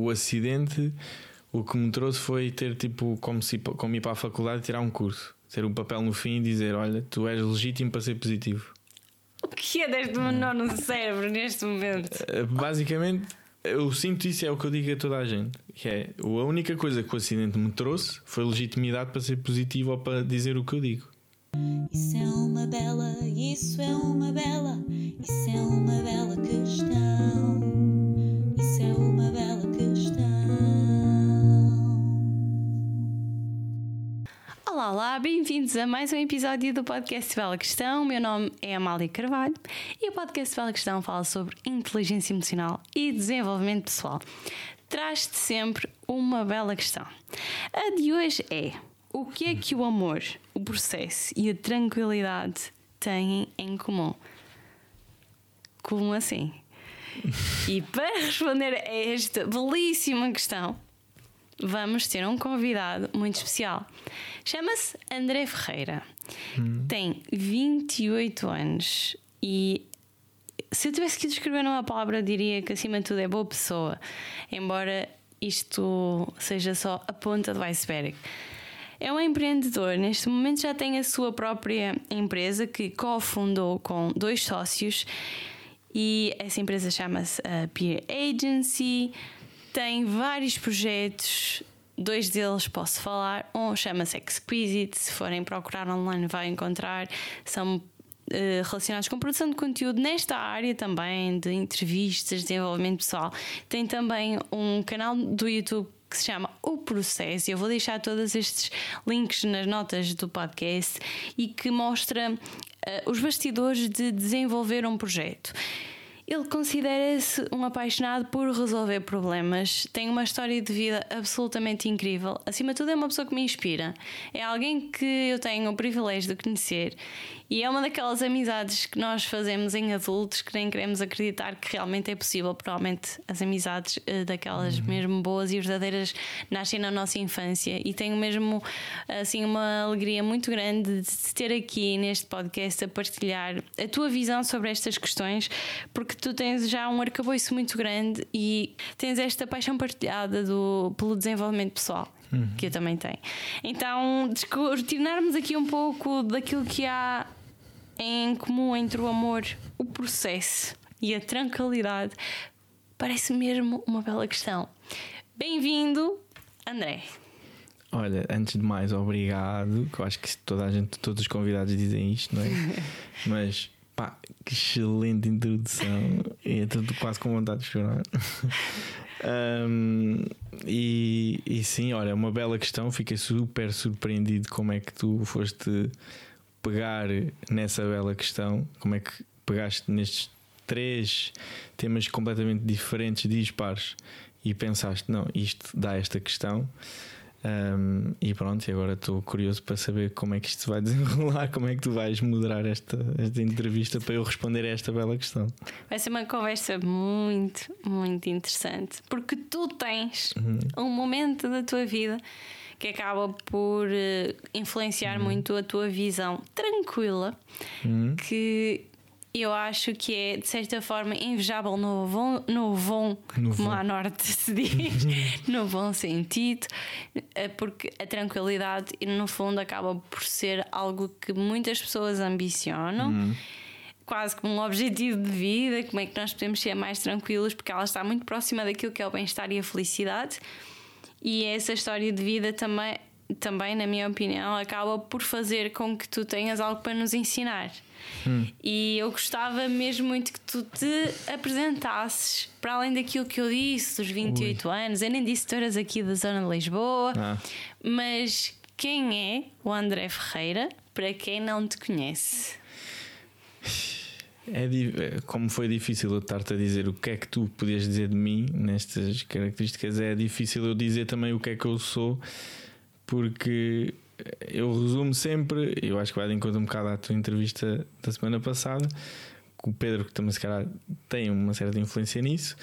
o acidente o que me trouxe foi ter tipo como, se, como ir para a faculdade e tirar um curso. Ter um papel no fim e dizer: Olha, tu és legítimo para ser positivo. O que é deste menor no cérebro neste momento? Eh, Basicamente, eu sinto isso, é o que eu digo a toda a gente. Que é a única coisa que o acidente me trouxe foi legitimidade para ser positivo ou para dizer o que eu digo. Isso é uma bela, isso é uma bela, isso é uma bela questão. Olá, bem-vindos a mais um episódio do podcast Bela Questão. O meu nome é Amália Carvalho e o podcast Bela Questão fala sobre inteligência emocional e desenvolvimento pessoal. Traz-te sempre uma bela questão. A de hoje é: o que é que o amor, o processo e a tranquilidade têm em comum? Como assim? E para responder a esta belíssima questão, vamos ter um convidado muito especial. Chama-se André Ferreira. Tem 28 anos e se eu tivesse que descrever numa palavra, diria que acima de tudo é boa pessoa, embora isto seja só a ponta do iceberg. É um empreendedor, neste momento já tem a sua própria empresa que cofundou com dois sócios e essa empresa chama-se a Peer Agency. Tem vários projetos, dois deles posso falar. Um chama-se Exquisite, se forem procurar online vai encontrar. São eh, relacionados com produção de conteúdo nesta área também, de entrevistas, desenvolvimento pessoal. Tem também um canal do YouTube que se chama O Processo. Eu vou deixar todos estes links nas notas do podcast e que mostra eh, os bastidores de desenvolver um projeto. Ele considera-se um apaixonado por resolver problemas, tem uma história de vida absolutamente incrível. Acima de tudo, é uma pessoa que me inspira. É alguém que eu tenho o privilégio de conhecer e é uma daquelas amizades que nós fazemos em adultos que nem queremos acreditar que realmente é possível. Provavelmente as amizades eh, daquelas mesmo boas e verdadeiras nascem na nossa infância e tenho mesmo assim uma alegria muito grande de te ter aqui neste podcast a partilhar a tua visão sobre estas questões, porque tu tens já um arcabouço muito grande e tens esta paixão partilhada do, pelo desenvolvimento pessoal. Que eu também tenho. Então, descortinarmos aqui um pouco daquilo que há em comum entre o amor, o processo e a tranquilidade, parece mesmo uma bela questão. Bem-vindo, André. Olha, antes de mais, obrigado. Que eu acho que toda a gente, todos os convidados dizem isto, não é? Mas pá, que excelente introdução. Estou quase com vontade de chorar. Um, e, e sim, olha, uma bela questão. Fiquei super surpreendido como é que tu foste pegar nessa bela questão. Como é que pegaste nestes três temas completamente diferentes, dispares, e pensaste, não, isto dá esta questão. Um, e pronto, e agora estou curioso para saber como é que isto vai desenrolar, como é que tu vais moderar esta, esta entrevista para eu responder a esta bela questão. Vai ser uma conversa muito, muito interessante, porque tu tens um momento da tua vida que acaba por eh, influenciar muito a tua visão tranquila, que eu acho que é de certa forma invejável no bom, no bom No como à norte se diz, no bom sentido, eh, porque a tranquilidade, no fundo, acaba por ser algo que muitas pessoas ambicionam. Quase como um objetivo de vida, como é que nós podemos ser mais tranquilos, porque ela está muito próxima daquilo que é o bem-estar e a felicidade. E essa história de vida também, também, na minha opinião, acaba por fazer com que tu tenhas algo para nos ensinar. E eu gostava mesmo muito que tu te apresentasses para além daquilo que eu disse, dos 28 anos. Eu nem disse que tu eras aqui da zona de Lisboa, Ah. mas quem é o André Ferreira para quem não te conhece? É, como foi difícil eu estar-te a dizer o que é que tu podias dizer de mim nestas características, é difícil eu dizer também o que é que eu sou, porque eu resumo sempre, eu acho que vai de encontro um bocado à tua entrevista da semana passada, com o Pedro, que também se calhar tem uma certa influência nisso.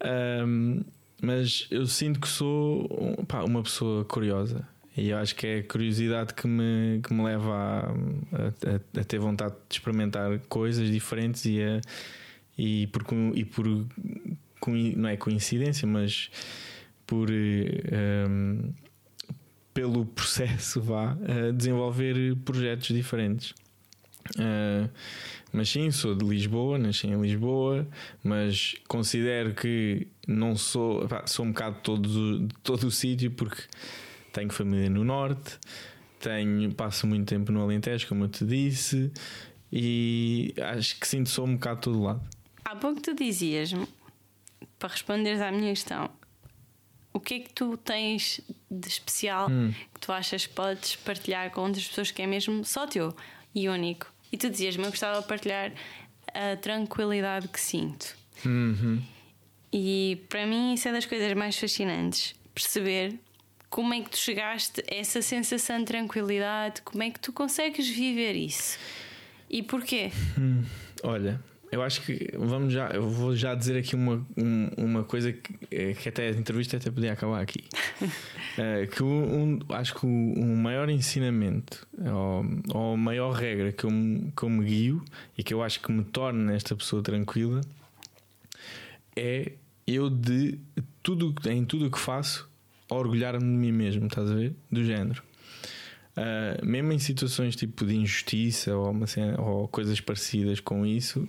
Ahm, mas eu sinto que sou um, pá, uma pessoa curiosa e eu acho que é a curiosidade que me, que me leva a, a- a ter vontade de experimentar coisas diferentes e, a, e por, e por não é coincidência, mas por eh, um, pelo processo vá uh, desenvolver projetos diferentes. Uh, mas sim, sou de Lisboa, nasci em Lisboa, mas considero que não sou, pá, sou um bocado de todo, de todo o sítio porque tenho família no norte, tenho, passo muito tempo no Alentejo, como eu te disse, e acho que sinto sou um bocado de todo lado. Há pouco tu dizias-me, para responderes à minha questão, que é que tu tens de especial Hum. que tu achas que podes partilhar com outras pessoas que é mesmo só teu e único? E tu dizias-me, eu gostava de partilhar a tranquilidade que sinto. Uhum. E para mim isso é das coisas mais fascinantes. Perceber como é que tu chegaste a essa sensação de tranquilidade, como é que tu consegues viver isso. E porquê? Olha, eu acho que vamos já, eu vou já dizer aqui uma, um- uma coisa que, eh, que até a entrevista até podia acabar aqui. Eh, que um, um- acho que o, o maior ensinamento ou, ou a maior regra que eu, me- que eu me guio e que eu acho que me torna esta pessoa tranquila é eu de tudo em tudo o que faço orgulhar-me de mim mesmo, estás a ver? Do género. Uh, mesmo em situações tipo de injustiça ou, uma ou coisas parecidas com isso,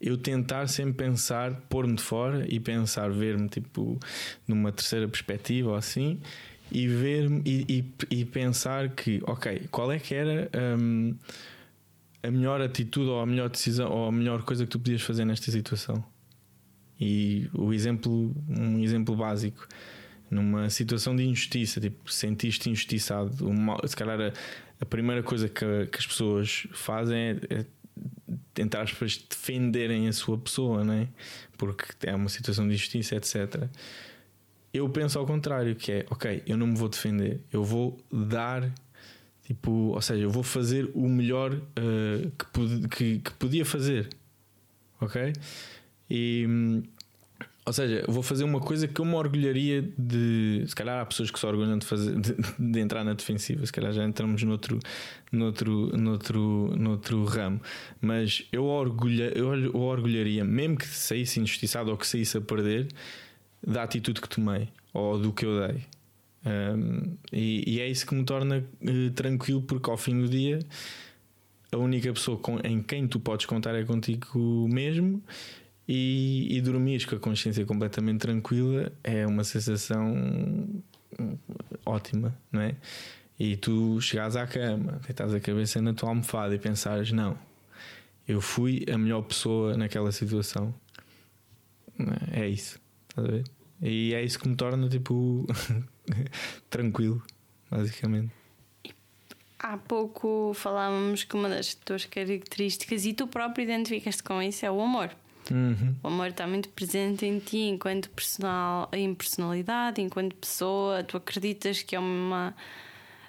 eu tentar sempre pensar, pôr-me de fora e pensar, ver-me tipo numa terceira perspectiva ou assim, e ver-me e, e- e pensar que, ok, qual é que era hum, a melhor atitude ou a melhor decisão ou a melhor coisa que tu podias fazer nesta situação? E o exemplo, um exemplo básico, numa situação de injustiça, tipo, sentiste injustiçado, o mal- se calhar a, a primeira coisa que, que as pessoas fazem é, é tentar aspas, defenderem a sua pessoa, né? porque é uma situação de injustiça, etc. Eu penso ao contrário, que é ok, eu não me vou defender, eu vou dar. Tipo, ou seja, eu vou fazer o melhor eh, que, que, que podia fazer, ok? E, hum, ou seja, vou fazer uma coisa que eu me orgulharia de. Se calhar há pessoas que se orgulham de, fazer, de, de entrar na defensiva, se calhar já entramos noutro, noutro, noutro, noutro ramo. Mas eu, orgulha, eu, eu orgulharia, mesmo que saísse injustiçado ou que saísse a perder, da atitude que tomei ou do que eu dei. Um, e, e é isso que me torna eh, tranquilo, porque ao fim do dia a única pessoa com- em quem tu podes contar é contigo mesmo e, e com a consciência completamente tranquila é uma sensação ótima, não é? E tu chegares à cama, deitas a cabeça na tua almofada e pensares: não, eu fui a melhor pessoa naquela situação. É isso, estás a ver? E é isso que me torna tipo tranquilo, basicamente. Há pouco falávamos que uma das tuas características, e tu próprio identificas-te com isso, é o amor. Uhum. O amor está muito presente em ti enquanto personal, em personalidade, enquanto pessoa. Tu acreditas que é uma,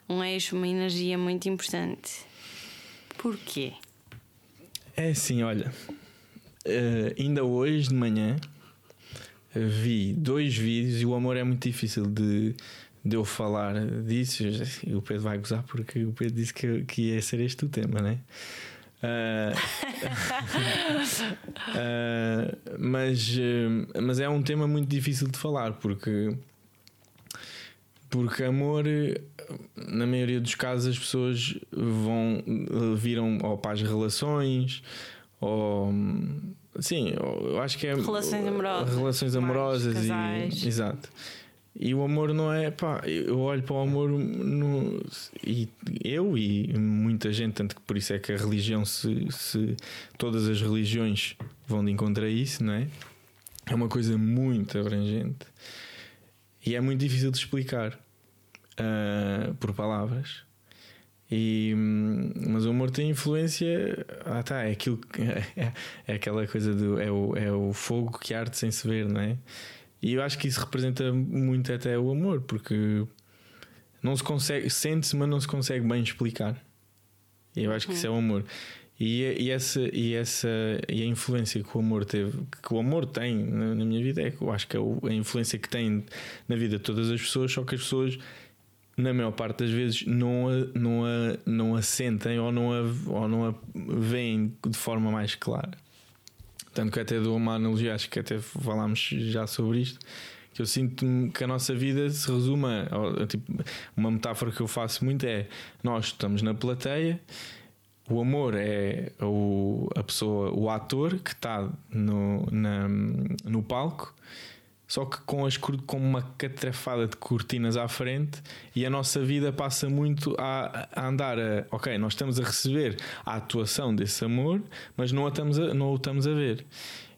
um eixo, uma energia muito importante. Porquê? É assim, olha, eh, ainda hoje de manhã vi dois vídeos e o amor é muito difícil de, de eu falar disso. E o Pedro vai gozar porque o Pedro disse que, que ia ser este o tema, né? Ah, ah, mas, eh, mas é um tema muito difícil de falar porque porque amor, na maioria dos casos, as pessoas vão viram ou para as relações ou sim, eu acho que é Relações amorosas, relações mais amorosas casais. e exato. E o amor não é pá, eu olho para o amor no, e eu e muita gente, tanto que por isso é que a religião se, se todas as religiões vão de encontro a isso, não é? É uma coisa muito abrangente e é muito difícil de explicar ah, por palavras. E, mas o amor tem influência. Ah, tá, é aquilo é, é aquela coisa do. É o, é o fogo que arde sem se ver, não é? E eu acho que isso representa muito até o amor, porque não se consegue, sente-se, mas não se consegue bem explicar. E eu acho que isso é o amor. E, e, essa, e, essa, e a influência que o amor teve, que o amor tem na, na minha vida, é que eu acho que é a influência que tem na vida de todas as pessoas, só que as pessoas, na maior parte das vezes, não a, não a, não a sentem ou não a, ou não a veem de forma mais clara. Tanto que até dou uma analogia, acho que até falámos já sobre isto, Que eu sinto que a nossa vida se a, tipo, uma metáfora que eu faço muito é: nós estamos na plateia, o amor é o, a pessoa, o ator que está no, na- no palco, só que com, as, com uma catrafada de cortinas à frente, e a nossa vida passa muito a, a andar a. Ok, nós estamos a receber a atuação desse amor, mas não, a estamos a, não o estamos a ver.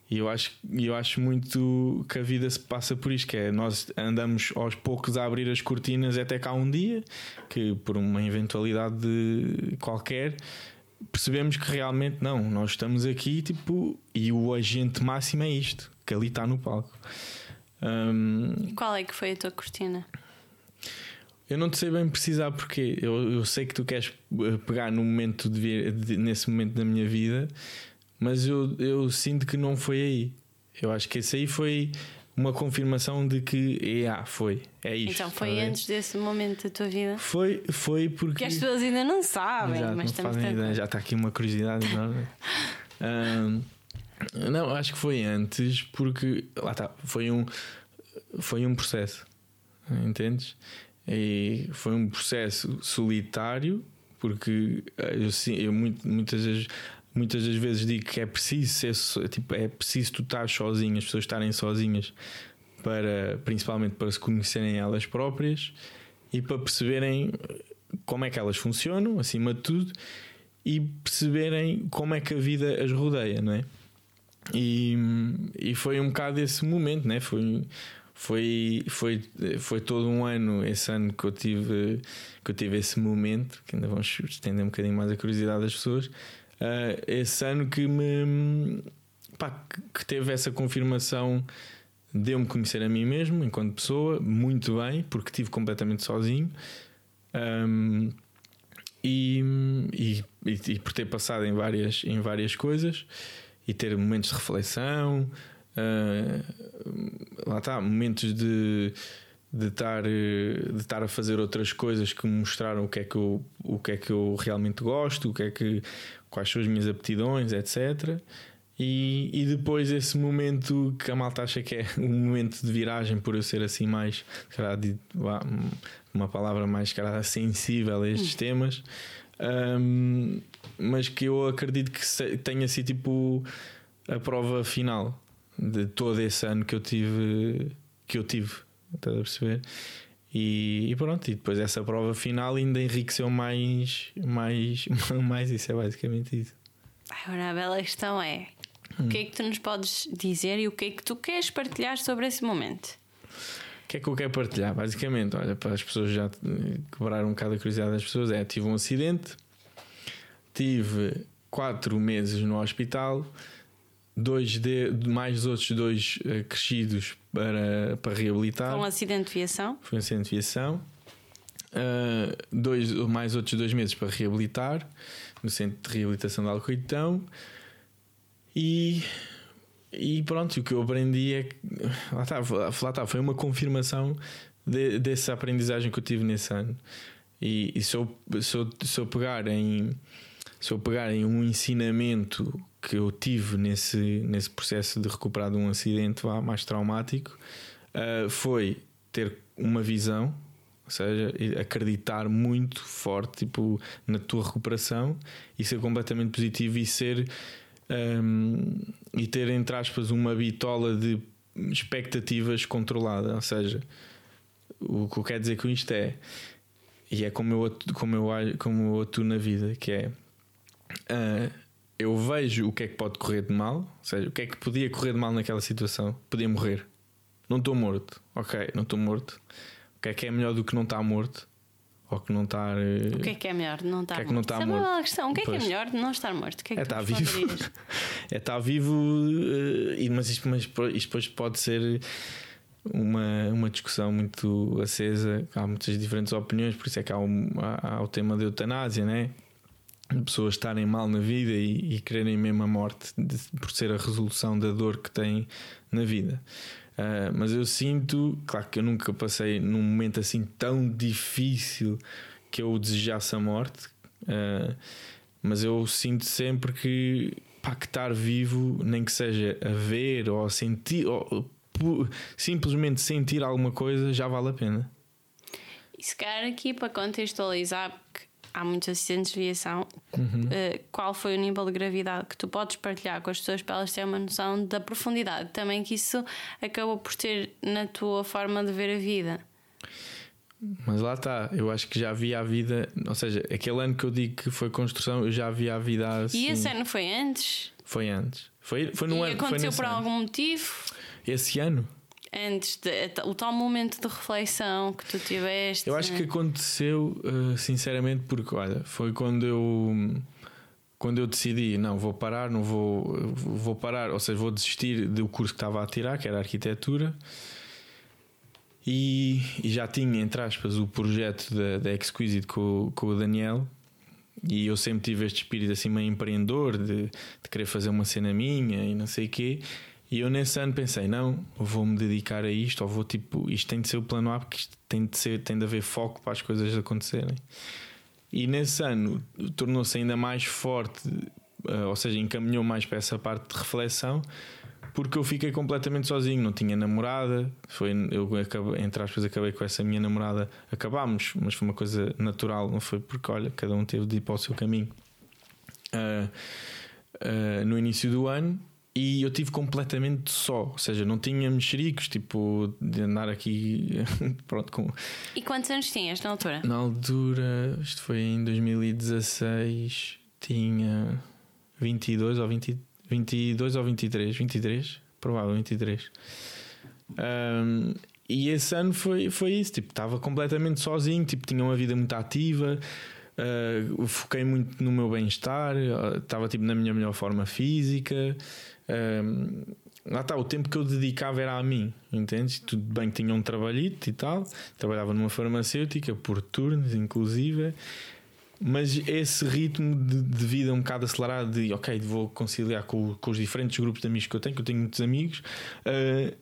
E eu acho, eu acho muito que a vida se passa por isto, que é nós andamos aos poucos a abrir as cortinas até cá um dia, que por uma eventualidade de- qualquer percebemos que realmente não, nós estamos aqui tipo, e o agente máximo é isto, que ali está no palco. Hum, Qual é que foi a tua cortina? eu não te sei bem precisar porque eu, eu sei que tu queres eh, pegar no momento de, de- nesse momento da minha vida, mas eu, eu sinto que não foi aí. Eu acho que esse aí foi uma confirmação de que é, foi, é isto. então foi tá antes desse momento da tua vida? Foi, foi porque. Porque as pessoas ainda não sabem, Exato, mas não estamos fazem ideia, já está aqui uma curiosidade enorme. Ahm, não, acho que foi antes porque lá está, foi um, foi um processo, entendes? E foi um processo solitário porque eu, eu muitas vezes muitas das vezes digo que é preciso ser tipo, é preciso tu estar sozinho, as pessoas estarem sozinhas para principalmente para se conhecerem elas próprias e para perceberem como é que elas funcionam, acima de tudo, e perceberem como é que a vida as rodeia, não é? E, e foi um bocado esse momento, né? Foi, foi, foi, foi todo um ano, esse ano que eu tive que eu tive esse momento, que ainda vamos estender um bocadinho mais a curiosidade das pessoas. ah, esse ano que me pá, que- teve essa confirmação de eu me conhecer a mim mesmo enquanto pessoa, muito bem, porque estive completamente sozinho. Ahm, e, e, e- e por ter passado em várias, em várias coisas e ter momentos de reflexão, ah, lá está, momentos de de estar, de estar a fazer outras coisas que me mostraram o que é que eu, o que é que eu realmente gosto, o que é que, quais são as minhas aptidões, etc. E, e depois esse momento que a malta acha que é um momento de viragem, por eu ser assim mais, vá, uma palavra mais calhar, sensível a estes temas, hum, mas que eu acredito que tenha sido tipo a prova final de todo esse ano que eu tive que eu tive, estás a perceber? E, e pronto, e depois essa prova final ainda enriqueceu mais, mais, mais isso é basicamente isso. Agora a bela questão é: o que é que tu nos podes dizer e o que é que tu queres partilhar sobre esse momento? O que é que eu quero partilhar? Basicamente, olha, para as pessoas já quebrar um bocado a curiosidade das pessoas, é tive um acidente, tive quatro meses no hospital, dois de, mais outros dois eh, crescidos para, para reabilitar. Foi um acidente de viação? Foi um acidente de viação. Uh, dois, mais outros dois meses para reabilitar no centro de reabilitação de Alcoitão. E, e pronto, o que eu aprendi é que lá está, lá está, foi uma confirmação de, dessa aprendizagem que eu tive nesse ano. E, e se, eu, se, eu, se eu pegar em se eu pegar em um ensinamento que eu tive nesse, nesse processo de recuperar de um acidente mais traumático, uh, foi ter uma visão, ou seja, acreditar muito forte tipo, na tua recuperação e ser completamente positivo e ser um, e ter entre aspas uma bitola de expectativas controlada, ou seja, o que eu quero dizer com isto é e é como eu atuo, como eu, como eu atuo na vida, que é uh, eu vejo o que é que pode correr de mal, ou seja, o que é que podia correr de mal naquela situação, podia morrer. Não estou morto, ok, não estou morto. O que é que é melhor do que não estar morto? Ou que não estar. O que é que é melhor não estar que é que morto? não está Isso é uma questão. O que é que é melhor de não estar morto? O que é que É estar vivo. responderias? é estar vivo, eh, e- mas isto, mas isto depois pode ser uma, uma discussão muito acesa. Há muitas diferentes opiniões, por isso é que há, um, há, há o tema da eutanásia, né? De pessoas estarem mal na vida e, e quererem mesmo a morte de- por ser a resolução da dor que têm na vida. Ah, mas eu sinto, claro que eu nunca passei num momento assim tão difícil que eu desejasse a morte, ah, mas eu sinto sempre que, pá, que estar vivo, nem que seja a ver ou a sentir, ou simplesmente sentir alguma coisa já vale a pena. E se calhar aqui para contextualizar, porque há muitos acidentes de aviação, Uhum. eh, qual foi o nível de gravidade que tu podes partilhar com as pessoas para elas terem uma noção da profundidade também que isso acabou por ter na tua forma de ver a vida. Mas lá está, eu acho que já havia a vida, ou seja, aquele ano que eu digo que foi construção, eu já havia a vida assim. E esse ano foi antes? Foi antes. Foi, foi no e ano. foi aconteceu nesse por ano. algum motivo? Esse ano? Antes de, o tal momento de reflexão que tu tiveste. Eu acho que aconteceu, uh, sinceramente, porque olha, foi quando eu quando eu decidi, não, vou parar, não vou, vou parar, ou seja, vou desistir do curso que estava a tirar, que era arquitetura. E, e já tinha, entre aspas, o projeto da, da Exquisite com, com o Daniel. E eu sempre tive este espírito assim meio empreendedor de, de querer fazer uma cena minha e não sei o quê. E eu nesse ano pensei, não, vou-me dedicar a isto, ou vou tipo, isto tem de ser o plano A, porque isto tem de, ser, tem de haver foco para as coisas acontecerem. E nesse ano tornou-se ainda mais forte, eh, ou seja, encaminhou mais para essa parte de reflexão, porque eu fiquei completamente sozinho, não tinha namorada. Foi, eu acabei, entre aspas, acabei com essa minha namorada. Acabámos, mas foi uma coisa natural, não foi porque, olha, cada um teve de ir para o seu caminho. Ah, ah, no início do ano e eu tive completamente só, ou seja, não tinha mexericos, tipo de andar aqui pronto com E quantos anos tinhas na altura? na altura, isto foi em 2016, tinha 22 ou 20, 22 ou 23, 23, provável 23. Ahm, e esse ano foi, foi isso, tipo, estava completamente sozinho, tipo, tinha uma vida muito ativa, ah, foquei muito no meu bem-estar, ah, estava tipo na minha melhor forma física. Ahm, lá está, o tempo que eu dedicava era a mim, entendes? Tudo bem que tinha um trabalhito e tal, trabalhava numa farmacêutica por turnos, inclusive, mas esse ritmo de, de vida um bocado acelerado, de ok, vou conciliar com, com os diferentes grupos de amigos que eu tenho, que eu tenho muitos amigos, ah,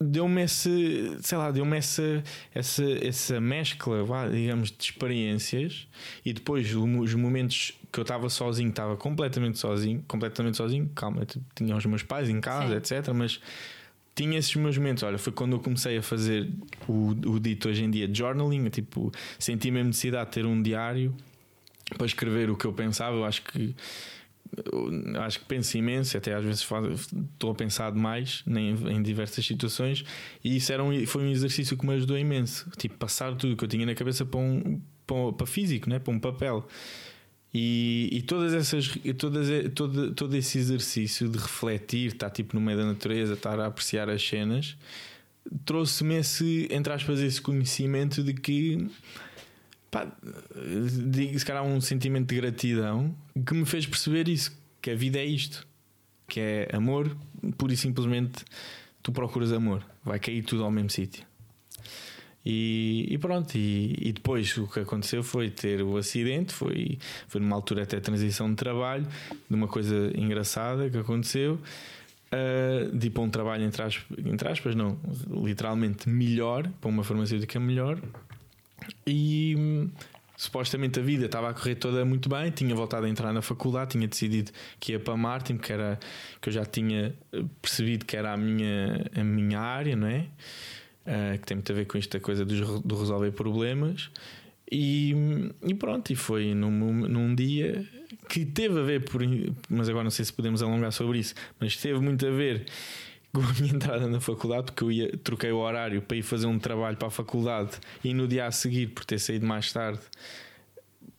deu-me esse, sei lá, deu-me essa, essa, essa mescla, vá, digamos, de experiências e depois os momentos que eu estava sozinho, estava completamente sozinho, completamente sozinho, calma, tinha os meus pais em casa, Sim. etc. Mas tinha esses meus momentos. Olha, foi quando eu comecei a fazer o, o dito hoje em dia journaling, tipo, senti mesmo necessidade de ter um diário para escrever o que eu pensava. Eu acho que acho que penso imenso, até às vezes faz- estou a pensar demais em, em diversas situações, e isso era um, foi um exercício que me ajudou imenso. Tipo, passar tudo que eu tinha na cabeça para, um, para, para físico, né? para um papel. E, e todas essas, todas, todo, todo esse exercício de refletir, estar tipo no meio da natureza, estar a apreciar as cenas, trouxe-me esse, entre aspas, esse conhecimento de que pá, digo, se calhar um sentimento de gratidão que me fez perceber isso, que a vida é isto, que é amor, pura e simplesmente tu procuras amor, vai cair tudo ao mesmo sítio. E, e pronto, e, e depois o que aconteceu foi ter o acidente, foi, foi numa altura até transição de trabalho, de uma coisa engraçada que aconteceu, uh, de ir para um trabalho entre aspas, entre aspas, não, literalmente melhor, para uma farmacêutica melhor, e hum, supostamente a vida estava a correr toda muito bem. Tinha voltado a entrar na faculdade, tinha decidido que ia para Martin, que, era, que eu já tinha eh, percebido que era a minha, a minha área, não é? Ah, que tem muito a ver com esta coisa do resolver problemas. E, e pronto, e foi num, num dia que teve a ver, por, mas agora não sei se podemos alongar sobre isso, mas teve muito a ver com a minha entrada na faculdade, porque eu ia, troquei o horário para ir fazer um trabalho para a faculdade e no dia a seguir, por ter saído mais tarde,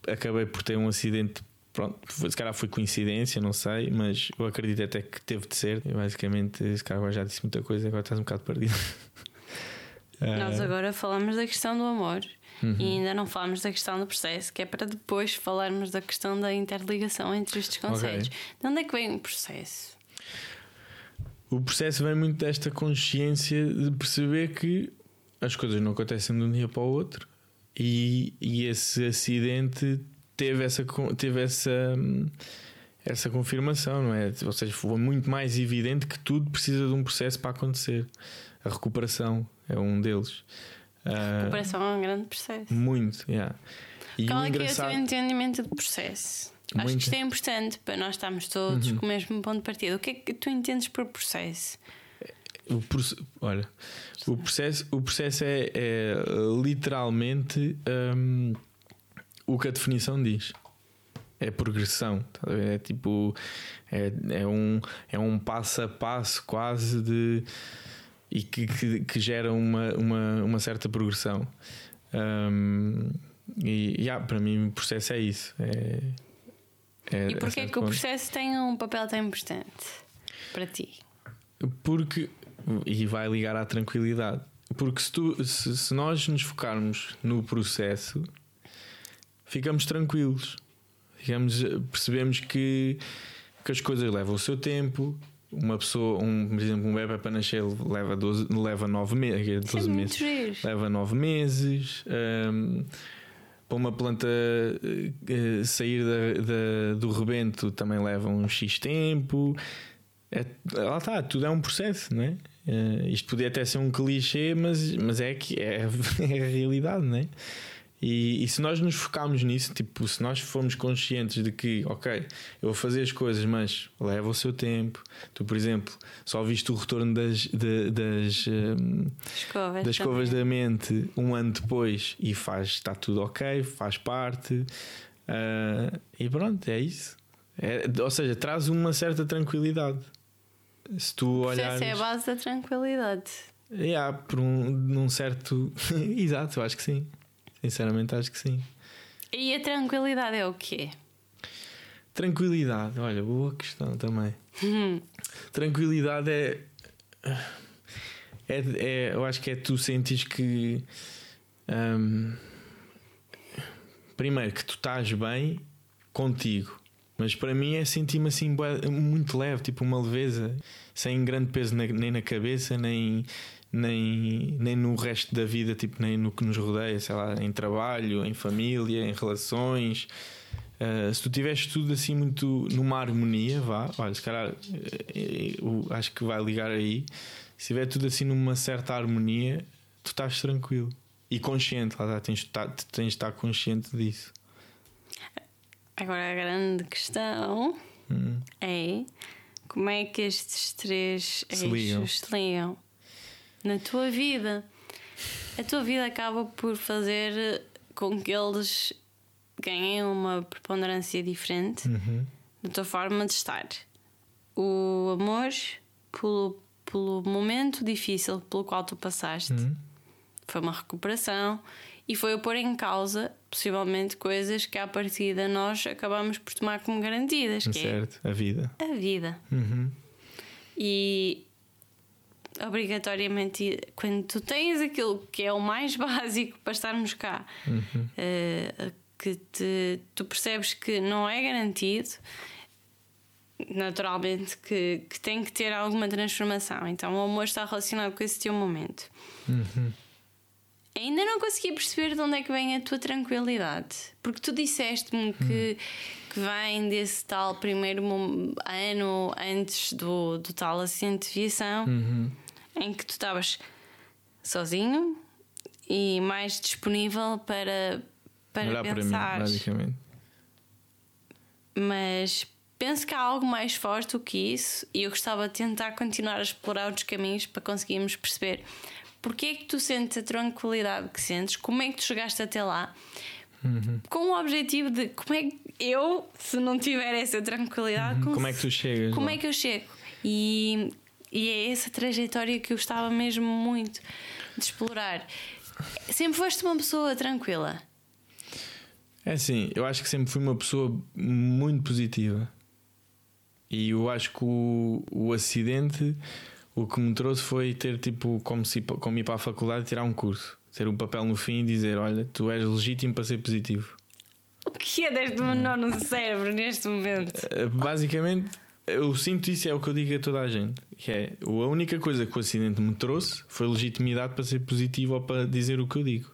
acabei por ter um acidente. Pronto, se calhar foi coincidência, não sei, mas eu acredito até que teve de ser. E basicamente, esse cara agora já disse muita coisa, agora estás um bocado perdido. Nós Ah, agora falamos da questão do amor Uhum. e ainda não falamos da questão do processo, que é para depois falarmos da questão da interligação entre estes conceitos. De onde é que vem o processo? O processo vem muito desta consciência de perceber que as coisas não acontecem de um dia para o outro e, e esse acidente teve essa, teve essa, essa confirmação, não é? Ou seja, foi muito mais evidente que tudo precisa de um processo para acontecer. A recuperação é um deles. Ah, Cooperação é um grande processo. muito, yeah. E Qual é que é o teu entendimento de processo? Acho Muito. que isto é importante para nós estarmos todos com o mesmo ponto de partida. O que é que tu entendes por processo? o olha, o processo, o processo é, é literalmente hum, o que a definição diz. É progressão, tá é tipo é, é, um, é um passo a passo quase de e que, que, que gera uma, uma, uma certa progressão. Hum, e yeah, para mim o processo é isso. É, é- E é porquê certo que o processo tem um papel tão importante para ti? Porque, e vai ligar à tranquilidade, porque se, tu, se, se nós nos focarmos no processo, ficamos tranquilos, ficamos, percebemos que, que as coisas levam o seu tempo. Uma pessoa, um, por exemplo, um bebê para nascer leva, 12, leva 9 meses, Isso é 12 muito meses leva nove meses. hum, para uma planta eh, sair da- da- do rebento também leva um X tempo. É, lá está, tudo é um processo, não é? Eh, isto podia até ser um clichê, mas, mas é que é, é a realidade, não é? E, e se nós nos focarmos nisso, tipo, se nós formos conscientes de que, ok, eu vou fazer as coisas, mas leva o seu tempo. Tu, por exemplo, só viste o retorno das, de- das, hum, Escovas. das escovas da mente um ano depois e faz, está tudo ok, faz parte. ah, e pronto, é isso. É- ou seja, traz uma certa tranquilidade. Se tu olhares. é a base da tranquilidade. Yeah, por um, num certo. Exato, eu acho que sim. Sinceramente, acho que sim. E a tranquilidade é o quê? Tranquilidade, olha, boa questão também. Tranquilidade é, é, é- Eu acho que é tu sentes que. hum, primeiro, que tu estás bem contigo. Mas para mim é sentir-me assim muito leve, tipo uma leveza, sem grande peso na- nem na cabeça, nem, nem, nem no resto da vida, tipo, nem no que nos rodeia, sei lá, em trabalho, em família, em relações. Uh, se tu tiveres tudo assim muito numa harmonia, vá, olha, se calhar eh, eh, eu acho que vai ligar aí. Se tiver tudo assim numa certa harmonia, tu estás tranquilo e consciente, lá está, tens, de estar- tens de estar consciente disso. Agora a grande questão Hum. é como é que estes três Se eixos ligam. se ligam na tua vida. A tua vida acaba por fazer com que eles ganhem uma preponderância diferente Uhum. na tua forma de estar. O amor pelo, pelo momento difícil pelo qual tu passaste Uhum. foi uma recuperação e foi o pôr em causa, possivelmente, coisas que à partida nós acabamos por tomar como garantidas, que Certo, a vida. é a vida. Uhum. E obrigatoriamente, quando tu tens aquilo que é o mais básico para estarmos cá, eh, que te- tu percebes que não é garantido, naturalmente que, que tem que ter alguma transformação. Então o amor está relacionado com esse teu momento. Uhum. Ainda não consegui perceber de onde é que vem a tua tranquilidade. Porque tu disseste-me que, que vem desse tal primeiro ano antes do, do tal acidente de viação, Uhum. Em que tu estavas sozinho e mais disponível para, para Olhar para mim, pensar. basicamente. Mas penso que há algo mais forte do que isso e eu gostava de tentar continuar a explorar outros caminhos para conseguirmos perceber porque é que tu sentes a tranquilidade que sentes, como é que tu chegaste até lá, com o objetivo de como é que eu, se não tiver essa tranquilidade, Como é que tu chegas? como lá? é que eu chego? E, e é essa trajetória que eu gostava mesmo muito de explorar. Sempre foste uma pessoa tranquila. É assim, eu acho que sempre fui uma pessoa muito positiva. E eu acho que o, o acidente o que me trouxe foi ter tipo como, se, como ir para a faculdade e tirar um curso. Ter um papel no fim e dizer: Olha, tu és legítimo para ser positivo. O que é deste menor no cérebro neste momento? Uh, Basicamente, eu sinto isso, é o que eu digo a toda a gente. Que é a única coisa que o acidente me trouxe foi legitimidade para ser positivo ou para dizer o que eu digo.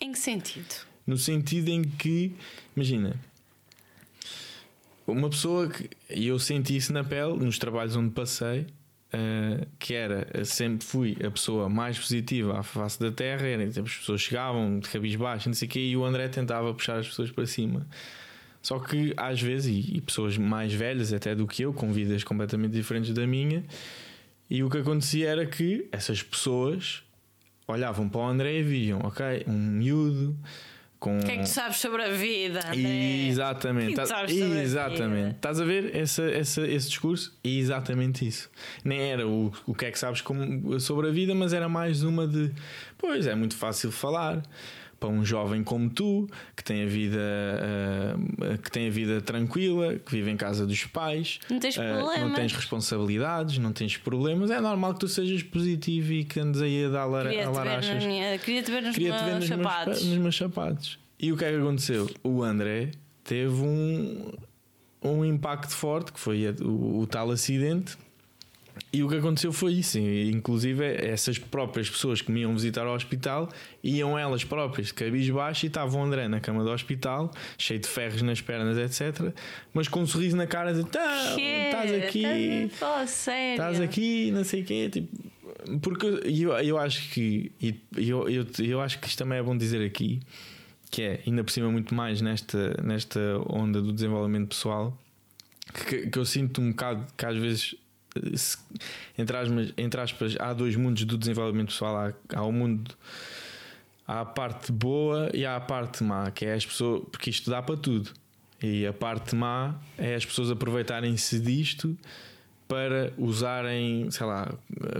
Em que sentido? No sentido em que, imagina, uma pessoa que. E eu senti isso na pele, nos trabalhos onde passei, eh, que era. Sempre fui a pessoa mais positiva à face da terra, era, as pessoas chegavam de cabisbaixo, não sei o quê, e o André tentava puxar as pessoas para cima. Só que às vezes, e, e pessoas mais velhas até do que eu, com vidas completamente diferentes da minha, E o que acontecia era que essas pessoas olhavam para o André e viam, ok, um miúdo com. O que é que tu sabes sobre a vida? André? Exatamente, que é tá- sabes sobre a exatamente. vida? Estás a ver essa, essa- esse discurso? É exatamente isso. Nem era o, o que é que sabes como- sobre a vida, mas era mais uma de pois é muito fácil falar para um jovem como tu que tem a vida ah, que tem a vida tranquila, que vive em casa dos pais, Não tens que não tens responsabilidades, não tens problemas. É normal que tu sejas positivo e que andes aí a dar lara- a Queria-te ver, larachas minha- queria-te ver nos queria-te ver meus nos meus, sapatos. nos meus sapatos. E o que é que aconteceu? O André teve um, um impacto forte, que foi o, o tal acidente. E o que aconteceu foi isso. Inclusive, essas próprias pessoas que me iam visitar ao hospital iam elas próprias de cabisbaixo e estava o André na cama do hospital, cheio de ferros nas pernas, etc. Mas com um sorriso na cara, de "Tá, é? estás aqui, estás aqui, não sei o quê. Tipo, porque eu, eu acho que e eu, eu, eu acho que isto também é bom dizer aqui, que é ainda por cima muito mais nesta, nesta onda do desenvolvimento pessoal, que, que eu sinto um bocado que às vezes entre, aspas, entre aspas, há dois mundos do desenvolvimento pessoal. Há, há o mundo, há a parte boa e há a parte má, que é as pessoas, porque isto dá para tudo. E a parte má é as pessoas aproveitarem-se disto para usarem, sei lá,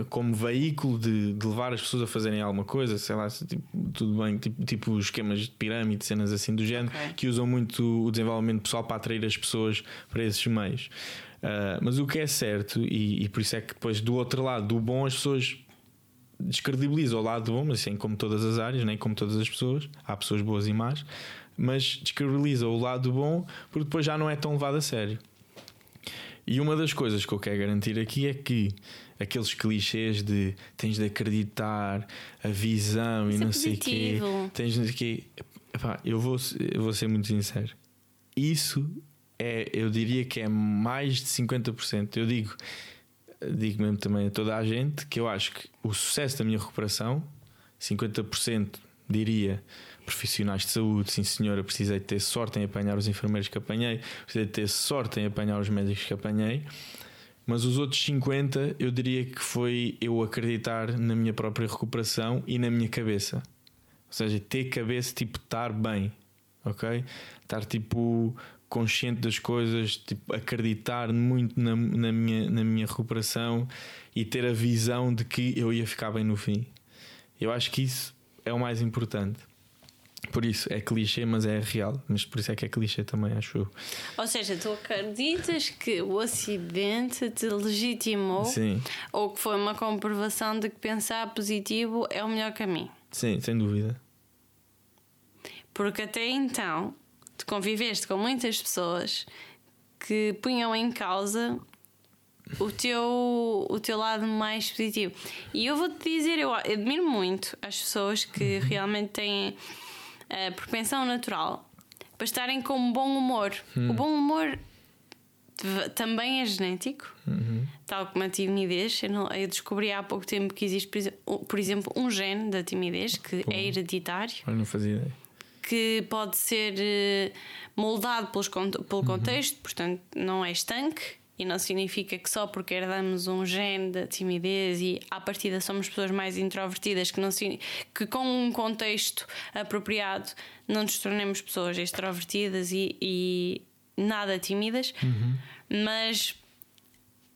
como veículo de, de levar as pessoas a fazerem alguma coisa, sei lá, tipo, tudo bem, tipo, tipo esquemas de pirâmide, cenas assim do género, Ok. que usam muito o desenvolvimento pessoal para atrair as pessoas para esses meios. Ah, mas o que é certo, e, e por isso é que depois do outro lado, do bom, as pessoas descredibilizam o lado bom, mas assim como todas as áreas, nem como todas as pessoas, há pessoas boas e más, mas descredibilizam o lado bom porque depois já não é tão levado a sério. E uma das coisas que eu quero garantir aqui é que aqueles clichês de tens de acreditar, a visão e é não sei o quê, tens de quê. Epá, eu, vou, eu vou ser muito sincero. Isso é, eu diria que é mais de 50%. Eu digo, digo mesmo também a toda a gente que eu acho que o sucesso da minha recuperação, 50% diria profissionais de saúde, sim senhora, precisei de ter sorte em apanhar os enfermeiros que apanhei, precisei de ter sorte em apanhar os médicos que apanhei, mas os outros 50 eu diria que foi eu acreditar na minha própria recuperação e na minha cabeça. Ou seja, ter cabeça, tipo, estar bem, ok? Estar tipo consciente das coisas, tipo, acreditar muito na, na, minha, na minha recuperação e ter a visão de que eu ia ficar bem no fim. Eu acho que isso é o mais importante. Por isso é clichê, mas é real. Mas por isso é que é clichê também, acho eu. Ou seja, tu acreditas que o acidente te legitimou Sim, ou que foi uma comprovação de que pensar positivo é o melhor caminho? sim, sem dúvida. Porque até então tu conviveste com muitas pessoas que punham em causa o teu, o teu lado mais positivo. E eu vou-te dizer, eu admiro muito as pessoas que realmente têm a propensão natural para estarem com bom humor. O bom humor também é genético, tal como a timidez. Eu, não- eu descobri há pouco tempo que existe, por exemplo, um gene da timidez que é hereditário Olha, não fazia ideia. Que pode ser eh, moldado pelos, pelo contexto, portanto, não é estanque e não significa que só porque herdamos um gene da timidez e à partida somos pessoas mais introvertidas que, não, que com um contexto apropriado não nos tornemos pessoas extrovertidas e, e nada tímidas, mas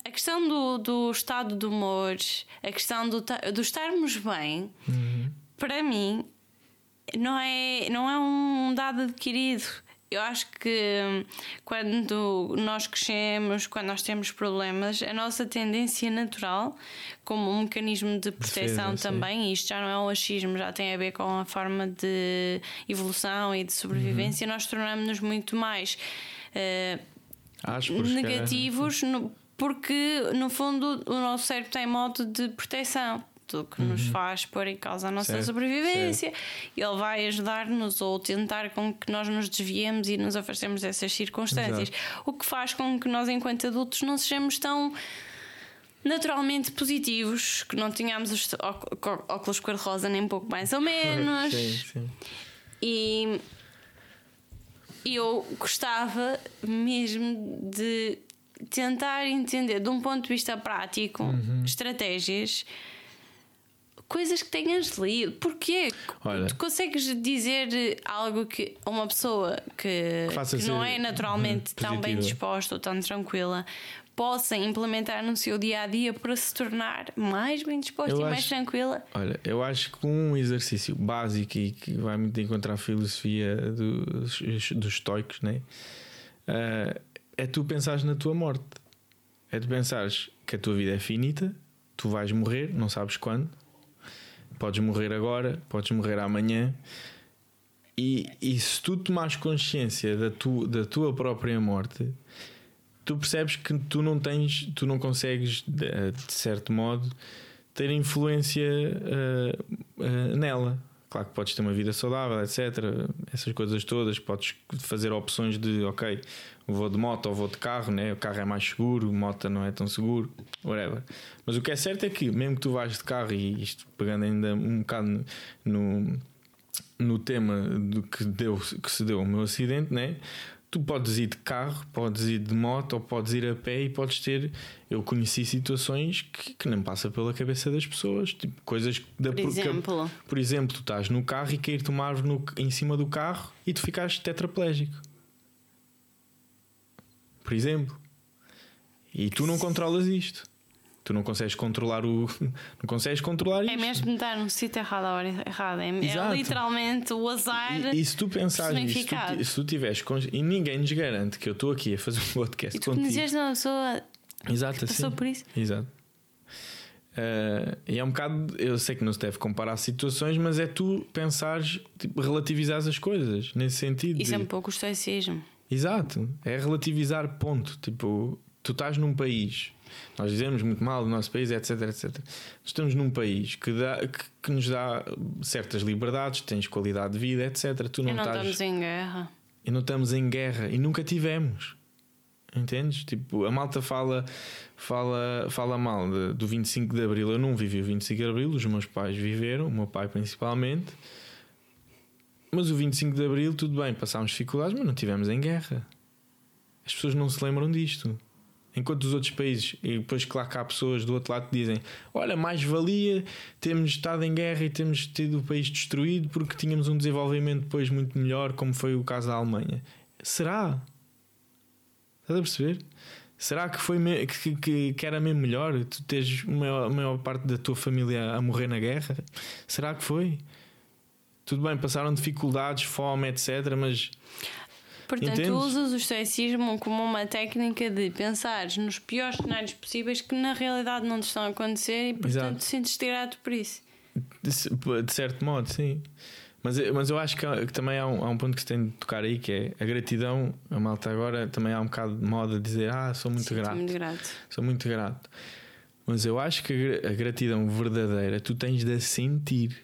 a questão do, do estado de humor, a questão do, do estarmos bem, para mim não é, não é um dado adquirido. Eu acho que hum, quando nós crescemos, quando nós temos problemas, a nossa tendência natural, como um mecanismo de proteção Defesa, também, e isto já não é um achismo, já tem a ver com a forma de evolução e de sobrevivência, nós tornamos-nos muito mais eh, Ásperos, cara. negativos, no- porque no fundo o nosso cérebro tem modo de proteção. Tudo que nos faz pôr em causa a nossa Uhum. Certo, sobrevivência, ele vai ajudar-nos ou tentar com que nós nos desviemos e nos afastemos dessas circunstâncias. O que faz com que nós, enquanto adultos, não sejamos tão naturalmente positivos, que não tenhamos os óculos cor-de-rosa nem um pouco mais ou menos. Sim, sim. E eu gostava mesmo de tentar entender de um ponto de vista prático Uhum. estratégias. Coisas que tenhas lido. Porquê? Olha. Tu consegues dizer algo que uma pessoa que, Que que não é naturalmente uhum, tão bem positiva. disposta ou tão tranquila possa implementar no seu dia a dia para se tornar mais bem disposta Eu e mais acho- tranquila? Olha, eu acho que um exercício básico e que vai muito encontrar a filosofia dos, dos estoicos, né? Ah, é tu pensares na tua morte. É tu pensares que a tua vida é finita, tu vais morrer, não sabes quando. Podes morrer agora, podes morrer amanhã. E, e se tu tomares consciência da, tu, da tua própria morte, tu percebes que tu não tens, tu não consegues, de, de certo modo, ter influência eh, eh, nela. Claro que podes ter uma vida saudável, etc. Essas coisas todas, podes fazer opções de ok, vou de moto ou vou de carro, né? o carro é mais seguro, moto não é tão seguro, whatever. Mas o que é certo é que, mesmo que tu vais de carro, e isto pegando ainda um bocado no, no tema do que, deu, que se deu o meu acidente, né? Tu podes ir de carro, podes ir de moto ou podes ir a pé e podes ter. Eu conheci situações que, que não passa pela cabeça das pessoas, tipo coisas da Por exemplo, por exemplo, tu estás no carro e cair-te uma árvore no- em cima do carro e tu ficaste tetraplégico. Por exemplo. E tu não controlas isto. Tu não consegues controlar o. Não consegues controlar isto. é mesmo estar no sítio errado à hora errada. É, é literalmente o azar. E, e se tu pensares nisso, se tu, se tu tiveres. E ninguém nos garante que eu estou aqui a fazer um podcast E tu contigo. conheces uma pessoa Exato, que passou assim. por isso? Exato. Eh, e é um bocado. Eu sei que não se deve comparar situações, mas é tu pensares, tipo, relativizares as coisas nesse sentido. Isso é de- um pouco o estoicismo. Exato, é relativizar, ponto. Tipo, tu estás num país, nós dizemos muito mal do nosso país, etc, etc. Estamos num país que, dá, que, que nos dá certas liberdades, tens qualidade de vida, etc. Tu E não, não estás. estamos em guerra. E não estamos em guerra e nunca tivemos. Entendes? Tipo, a malta fala, fala, fala mal de- do 25 de Abril. Eu não vivi o 25 de Abril, os meus pais viveram, o meu pai principalmente. Mas o 25 de Abril, tudo bem, passámos dificuldades, mas não tivemos em guerra. As pessoas não se lembram disto. Enquanto os outros países, e depois claro que há pessoas do outro lado que dizem: Olha, mais valia termos estado em guerra e termos tido o país destruído porque tínhamos um desenvolvimento depois muito melhor, como foi o caso da Alemanha. Será? Estás a perceber? Será que, foi que, que, que era mesmo melhor tu teres a maior, maior parte da tua família a morrer na guerra? Será que foi? Tudo bem, passaram dificuldades, fome, etc. Mas Portanto, Entendes? usas o estoicismo como uma técnica de pensar nos piores cenários possíveis que na realidade não te estão a acontecer e, portanto, Exato. sentes-te grato por isso. De, de certo modo, sim. Mas, mas eu acho que, que também há um, há um ponto que se tem de tocar aí que é a gratidão. A malta agora também há um bocado de moda de dizer Ah, sou muito Sinto-me grato. muito grato. Sou muito grato. Mas eu acho que a gra- a gratidão verdadeira tu tens de a sentir.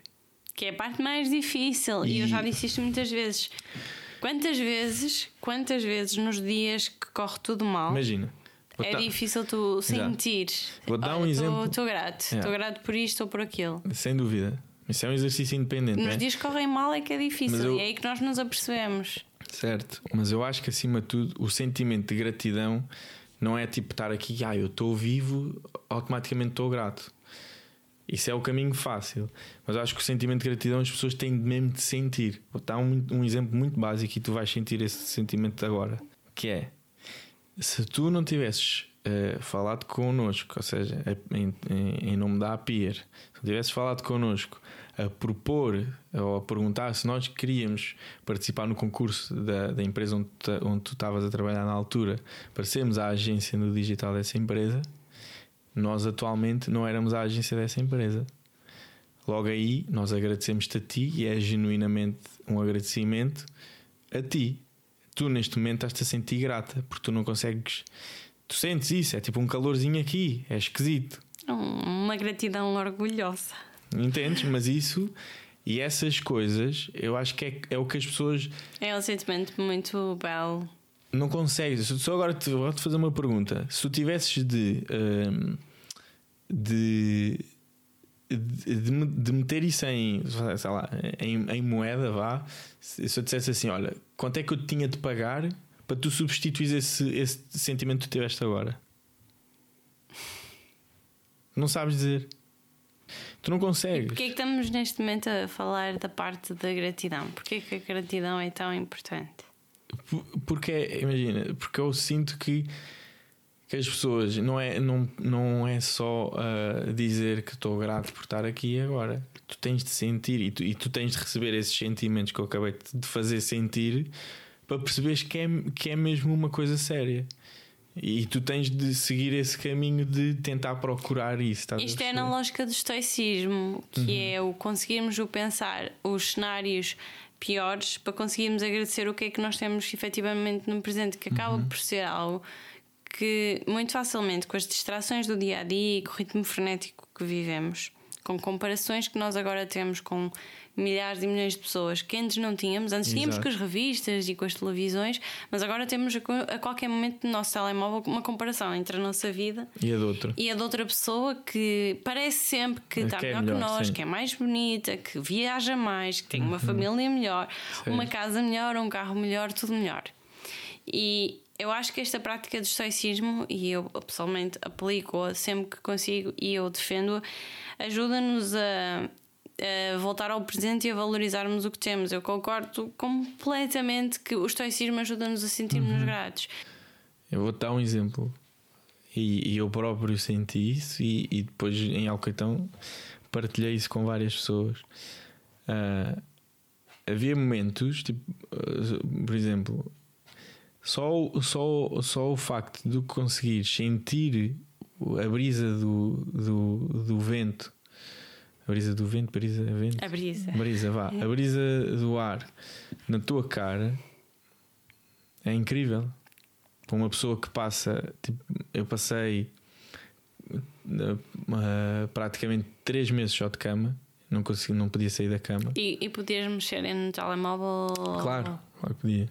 Que é a parte mais difícil. E, eu E- já disse isto muitas vezes. Quantas vezes, quantas vezes nos dias que corre tudo mal Imagina. é difícil tu sentir. Vou dar um "Olha, exemplo." Estou grato. Estou grato por isto ou por aquilo. Sem dúvida. Isso é um exercício independente. Nos é? dias que correm mal é que é difícil. Eu- E é aí que nós nos apercebemos. Certo, mas eu acho que acima de tudo o sentimento de gratidão não é tipo estar aqui, ah, eu estou vivo, automaticamente estou grato. Isso é o caminho fácil. Mas acho que o sentimento de gratidão as pessoas têm mesmo de sentir. Vou dar um, um exemplo muito básico e tu vais sentir esse sentimento agora. Que é se tu não tivesses eh, falado connosco, ou seja, em, em- em nome da APIR, se não tivesses falado connosco a propor ou a perguntar se nós queríamos participar no concurso da, da empresa onde, onde tu estavas a trabalhar na altura para sermos a agência no digital dessa empresa, nós atualmente não éramos a agência dessa empresa. Logo aí, nós agradecemos-te a ti e é genuinamente um agradecimento a ti. Tu, neste momento, estás-te a sentir grata porque tu não consegues. Tu sentes isso, é tipo um calorzinho aqui, é esquisito. Um- Uma gratidão orgulhosa. Entendes? Mas isso e essas coisas, eu acho que é, é o que as pessoas É um sentimento muito belo. Não consegues. Se- Só agora te, vou-te fazer uma pergunta. Se tu tivesses de. hum, de. De, de- meter isso em, sei lá, em, em moeda, vá. Se se eu dissesse assim: olha, quanto é que eu te tinha de pagar para tu substituir esse, esse sentimento que tu tiveste agora? Não sabes dizer. Tu não consegues. Porquê é que estamos neste momento a falar da parte da gratidão? Porquê que a gratidão é tão importante? Porque, imagina, porque eu sinto que, que as pessoas não é, não, não é só ah, dizer que estou grato por estar aqui agora. Tu tens de sentir e tu, e tu tens de receber esses sentimentos que eu acabei de fazer sentir para perceberes que é, que é mesmo uma coisa séria. E tu tens de seguir esse caminho de tentar procurar isso. Isto é na lógica do estoicismo, que Uhum. é o conseguirmos o pensar os cenários piores para conseguirmos agradecer o que é que nós temos efetivamente no presente, que acaba Uhum. por ser algo que muito facilmente, com as distrações do dia a dia e com o ritmo frenético que vivemos, com comparações que nós agora temos com milhares e milhões de pessoas que antes não tínhamos, antes tínhamos Exato. com as revistas e com as televisões, mas agora temos a qualquer momento no nosso telemóvel uma comparação entre a nossa vida E a de outro. e a de outra pessoa que parece sempre que Que está é melhor, melhor, que nós, sim. que é mais bonita, que viaja mais, que tem uma família melhor, Sim. uma casa melhor, um carro melhor, tudo melhor. E eu acho que esta prática do estoicismo, e eu pessoalmente aplico-a sempre que consigo e eu defendo-a, ajuda-nos a, a voltar ao presente e a valorizarmos o que temos. Eu concordo completamente que o estoicismo ajuda-nos a sentirmos gratos. Eu vou-te dar um exemplo. E, e eu próprio senti isso, e, e depois em Alcaitão partilhei isso com várias pessoas. Ah, havia momentos, tipo, ah, por exemplo, só, o- só, só o facto de conseguir sentir a brisa do, do, do vento, a brisa do vento, brisa, vento, A brisa. brisa, vá, a brisa do ar na tua cara é incrível. Para uma pessoa que passa, tipo, eu passei uh, praticamente três meses só de cama, não consegui, não podia sair da cama. E, e podias mexer no telemóvel? Claro, claro que podia.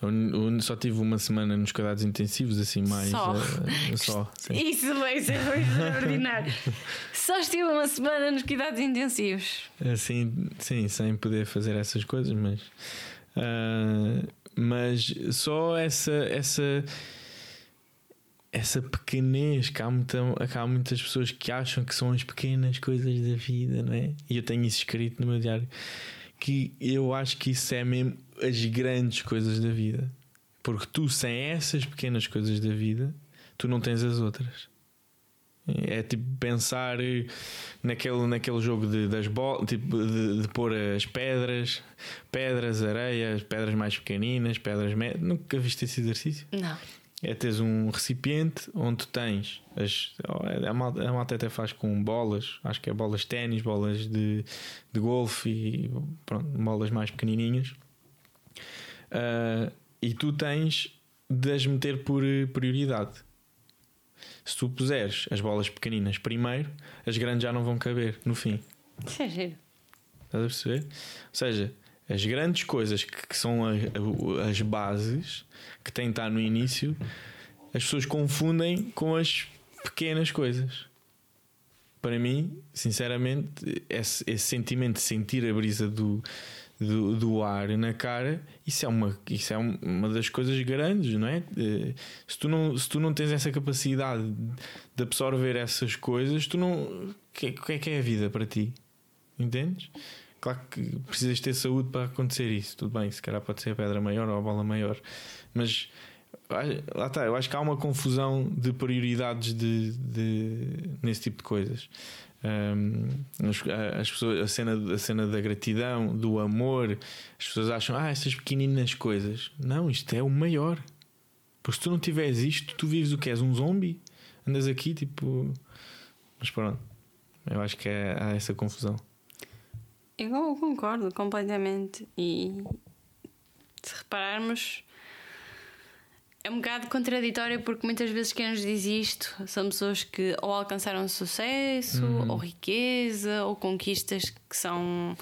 Eu, eu só tive uma semana nos cuidados intensivos, assim, mais. Só. uh, só sim. Isso vai ser extraordinário. Só estive uma semana nos cuidados intensivos. Assim, sim, sem poder fazer essas coisas, mas. ah, mas só essa. essa essa pequenez que há, muita, que há muitas pessoas que acham que são as pequenas coisas da vida, não é? E eu tenho isso escrito no meu diário que eu acho que isso é mesmo as grandes coisas da vida, porque tu sem essas pequenas coisas da vida, tu não tens as outras. É tipo pensar naquele, naquele jogo de, das bolas, tipo de, de pôr as pedras, pedras, areias, pedras mais pequeninas, pedras médias. Nunca viste esse exercício? Não. É teres um recipiente onde tu tens as, a, malta, a malta até faz com bolas, acho que é bolas de ténis, bolas de, de golfe e pronto, bolas mais pequenininhas. Ah, e tu tens de as meter por prioridade. Se tu puseres as bolas pequeninas primeiro, as grandes já não vão caber no fim. Isso é giro. Estás a perceber? Ou seja, as grandes coisas que, que são a- a- as bases que de estar no início, as pessoas confundem com as pequenas coisas. Para mim, sinceramente, esse, esse sentimento de sentir a brisa do, do, do ar na cara, isso é, uma, isso é um- uma das coisas grandes, não é? Eh, Se tu não, se tu não tens essa capacidade de absorver essas coisas, tu não. O que, que é que é a vida para ti? Entendes? Claro que precisas ter saúde para acontecer isso. Tudo bem, se calhar pode ser a pedra maior ou a bola maior. Mas ah, lá está, eu acho que há uma confusão de prioridades de, de- nesse tipo de coisas. As, as pessoas, a, cena, a cena da gratidão, do amor, as pessoas acham, ah, essas pequeninas coisas. Não, isto é o maior. Porque se tu não tiveres isto, tu vives o que és? Um zombie? Andas aqui tipo. Mas pronto, eu acho que é, há essa confusão. Eu concordo completamente. E se repararmos, é um bocado contraditório porque muitas vezes quem nos diz isto são pessoas que ou alcançaram sucesso, Uhum. ou riqueza, ou conquistas que são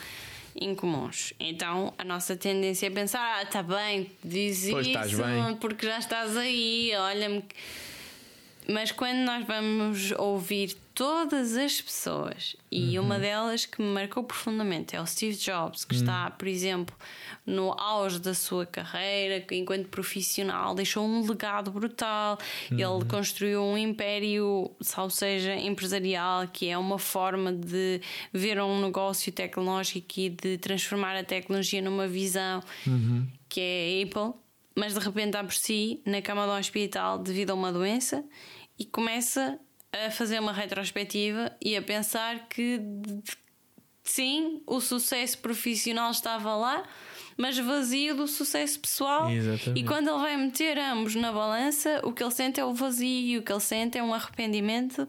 incomuns. Então a nossa tendência é pensar: ah, tá bem, diz Pois, isso estás bem." porque já estás aí, olha-me. Mas quando nós vamos ouvir todas as pessoas, e Uhum. uma delas que me marcou profundamente é o Steve Jobs, que está, por exemplo, no auge da sua carreira, enquanto profissional deixou um legado brutal. Uhum. Ele construiu um império, ou seja, empresarial, que é uma forma de ver um negócio tecnológico e de transformar a tecnologia numa visão Uhum. que é a Apple, mas de repente está por si na cama do hospital devido a uma doença e começa a fazer uma retrospectiva e a pensar que sim, o sucesso profissional estava lá, mas vazio do sucesso pessoal. Exatamente. E quando ele vai meter ambos na balança, o que ele sente é o vazio, o que ele sente é um arrependimento.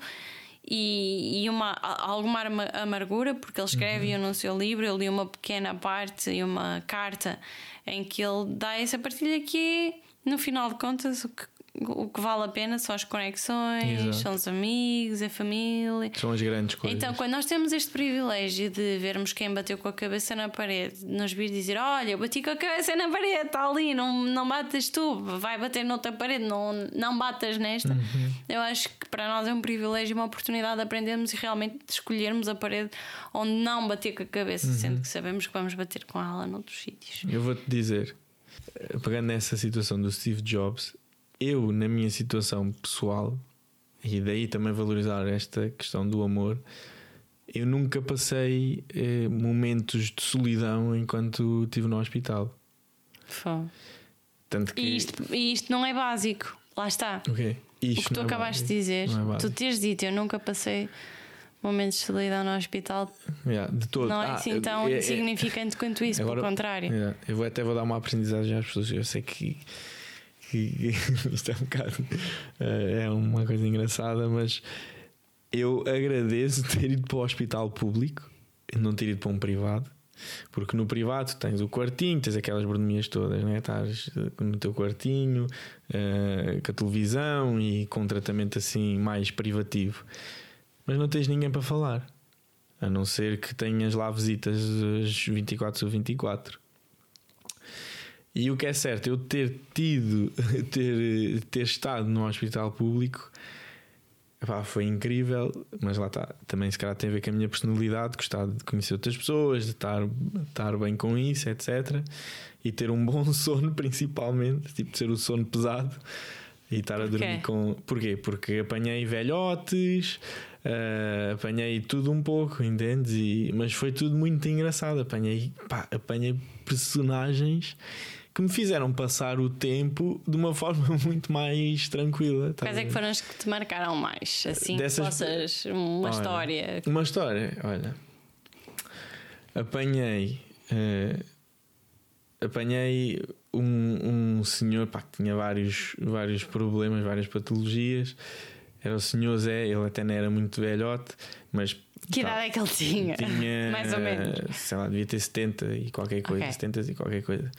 E, e uma, alguma amargura, porque ele escreve no seu livro, eu li uma pequena parte e uma carta em que ele dá essa partilha que é, no final de contas, o que, o que vale a pena são as conexões, Exato. são os amigos, a família. São as grandes coisas. Então, quando nós temos este privilégio de vermos quem bateu com a cabeça na parede, de nos vir dizer: Olha, eu bati com a cabeça na parede, está ali, não, não batas tu, vai bater noutra parede, não, não batas nesta. Uhum. Eu acho que para nós é um privilégio e uma oportunidade de aprendermos e realmente escolhermos a parede onde não bater com a cabeça, Uhum. sendo que sabemos que vamos bater com ela noutros sítios. Eu vou-te dizer, eh, pegando nessa situação do Steve Jobs, eu, na minha situação pessoal, e daí também valorizar esta questão do amor, eu nunca passei eh, momentos de solidão enquanto estive no hospital. Fó. Tanto que. E isto, e isto não é básico, lá está. O quê? Isto o que tu é acabaste básico. de dizer, é tu teres dito, eu nunca passei momentos de solidão no hospital, Yeah, de todo. não é Ah, assim tão é- é- insignificante quanto isso, Agora- pelo contrário. Yeah, eu vou até vou dar uma aprendizagem às pessoas. Eu sei que, que isto é um bocado eh, é uma coisa engraçada, mas eu agradeço ter ido para o hospital público e não ter ido para um privado. Porque no privado tens o quartinho, tens aquelas burnomias todas, né? estás eh, no teu quartinho, eh, com a televisão e com um tratamento assim mais privativo, mas não tens ninguém para falar. A não ser que tenhas lá visitas às 24 sobre 24. E o que é certo, eu ter tido, ter, ter estado no hospital público epá, foi incrível, mas lá está. Também se calhar tem a ver com a minha personalidade, gostar de conhecer outras pessoas, de estar, estar bem com isso, etc. E ter um bom sono, principalmente, tipo ter o sono pesado e estar a Porquê? dormir com. Porquê? Porque apanhei velhotes, eh, apanhei tudo um pouco, entendes? E, mas foi tudo muito engraçado. Apanhei, pá, apanhei personagens que me fizeram passar o tempo de uma forma muito mais tranquila. estás Quais é que foram as que te marcaram mais? Assim, Dessas- possas, uma Olha, história. Uma história, olha. Apanhei. eh, apanhei um, um senhor pá, que tinha vários, vários problemas, várias patologias. Era o senhor Zé, ele até não era muito velhote, mas. Que idade é que ele tinha? tinha, Mais ou menos. Sei lá, devia ter 70 e qualquer coisa, Ok. 70 e qualquer coisa.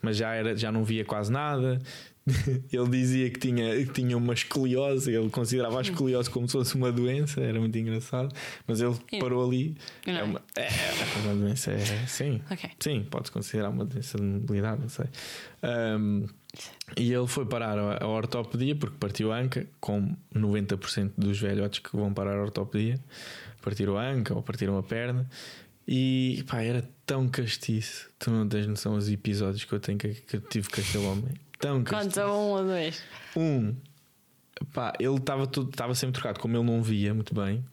Mas já, era, já não via quase nada. Ele dizia que tinha, que tinha uma escoliose, ele considerava a escoliose como se fosse uma doença, era muito engraçado. Mas ele E- parou ali. não É é? uma, é, é uma doença, é, sim. Ok. Sim, pode-se considerar uma doença de mobilidade, não sei. Ahm, e ele foi parar a, a ortopedia porque partiu a anca, como 90% dos velhotes que vão parar a ortopedia, partiram a anca ou partiram a perna. E pá, era tão castiço. Tu não tens noção dos episódios que eu tenho que, que eu tive com aquele homem. Tão castiço. Conta um ou dois. Um, pá, ele estava tudo- estava sempre trocado, como ele não via muito bem.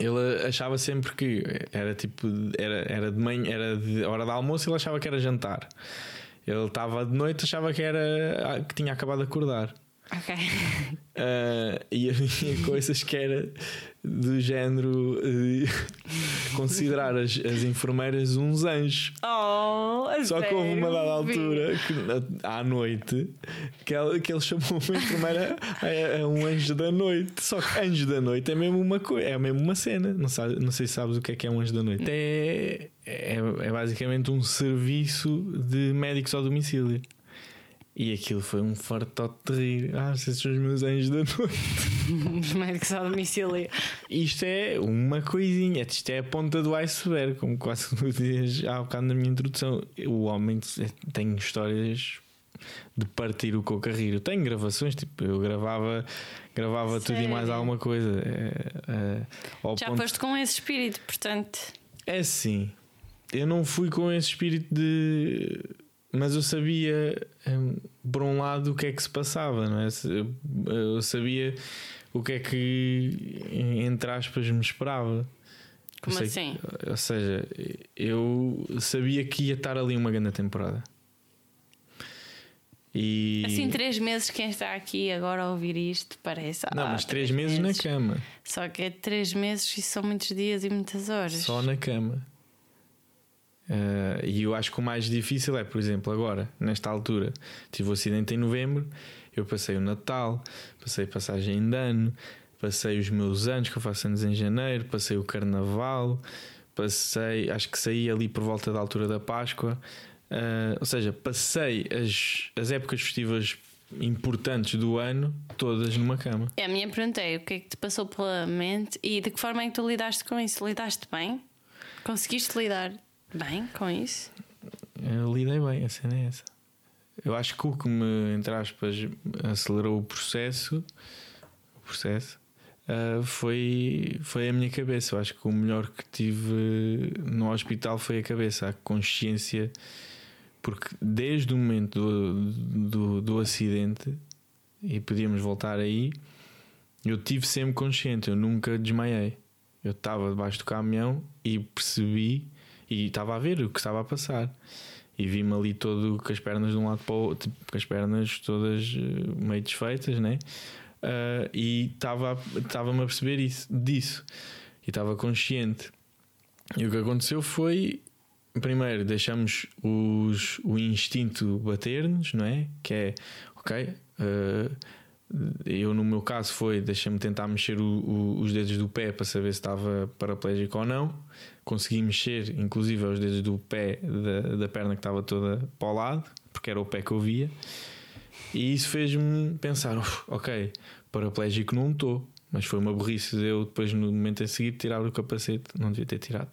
Ele achava sempre que era tipo, era, era de manhã, era de hora de almoço, ele achava que era jantar. Ele estava de noite, achava que era que tinha acabado de acordar. Ok. Ah, e havia coisas que era do género considerar as, as enfermeiras uns anjos. Oh, Só que houve uma dada altura, que, à noite, que ele, que ele chamou uma enfermeira a, a um anjo da noite. Só que anjo da noite é mesmo uma coisa, é mesmo uma cena. Não, sabe, não sei se sabes o que é que é um anjo da noite. É, é, é basicamente um serviço de médicos ao domicílio. E aquilo foi um fartote de rir. Ah, esses são os meus anjos da noite. Os médicos ao domicílio. Isto é uma coisinha, isto é a ponta do iceberg, como quase tu dizias há bocado na minha introdução. O homem tem histórias de partir o. Eu tenho gravações, tipo, eu gravava, gravava tudo e mais alguma coisa. É, é, Já ponto- foste com esse espírito, portanto. é assim, eu não fui com esse espírito de. Mas eu sabia, hum, por um lado, o que é que se passava, não é? Eu sabia o que é que, entre aspas, me esperava. Como sei- assim? Ou seja, eu sabia que ia estar ali uma grande temporada. E. Assim, três meses, quem está aqui agora a ouvir isto parece. não, ah, mas três meses na cama. Só que é três meses e são muitos dias e muitas horas. Só na cama. Eh, e eu acho que o mais difícil é, por exemplo, agora, nesta altura, tive o acidente em novembro, eu passei o Natal, passei passagem de ano, passei os meus anos, que eu faço anos em janeiro, passei o Carnaval, passei, acho que saí ali por volta da altura da Páscoa. Eh, ou seja, passei as, as épocas festivas importantes do ano todas numa cama. É, A minha pergunta é: o que é que te passou pela mente e de que forma é que tu lidaste com isso? Lidaste bem? Conseguiste lidar bem com isso? Eu lidei bem, a cena é essa. Eu acho que o que me, entre aspas, acelerou o processo, o processo ah, foi, foi a minha cabeça. Eu acho que o melhor que tive no hospital foi a cabeça, a consciência, porque desde o momento do, do, do acidente, e podíamos voltar aí, eu tive sempre consciente, eu nunca desmaiei. Eu estava debaixo do caminhão e percebi e estava a ver o que estava a passar. E vi-me ali todo com as pernas de um lado para o outro, tipo, com as pernas todas eh, meio desfeitas, né? Ah, e estava- estava-me a perceber isso, disso. E estava consciente. E o que aconteceu foi. Primeiro, deixamos os, o instinto bater-nos, não é? Que é, ok, ah, eu no meu caso foi, deixa-me tentar mexer o- o- os dedos do pé para saber se estava paraplégico ou não. Consegui mexer, inclusive, os dedos do pé da, da perna que estava toda para o lado, porque era o pé que eu via. E isso fez-me pensar: "Uf, ok, paraplégico não estou, mas foi uma burrice de eu depois, no momento a seguir, tirar o capacete. Não devia ter tirado.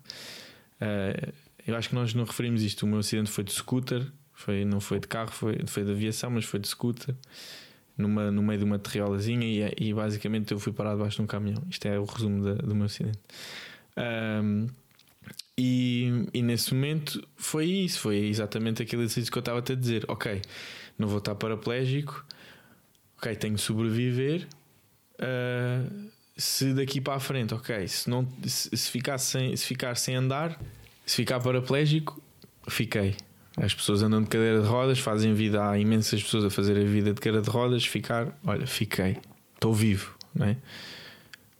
Ah, eu acho que nós não referimos isto. O meu acidente foi de scooter, foi, não foi de carro, foi, foi de aviação, mas foi de scooter. Numa, no meio de uma terriolazinha e, e basicamente eu fui parado debaixo de um caminhão. Isto é o resumo da- do meu acidente. Ahm, e, e nesse momento foi isso, foi exatamente aquele exercício que eu estava a te dizer. Ok, não vou estar paraplégico, ok, tenho que sobreviver. Ah, se daqui para a frente, ok, se, não, se, se ficar sem, se ficar sem andar, se ficar paraplégico, fiquei. As pessoas andam de cadeira de rodas, fazem vida, há imensas pessoas a fazer a vida de cadeira de rodas, ficar, olha, fiquei, estou vivo, não é?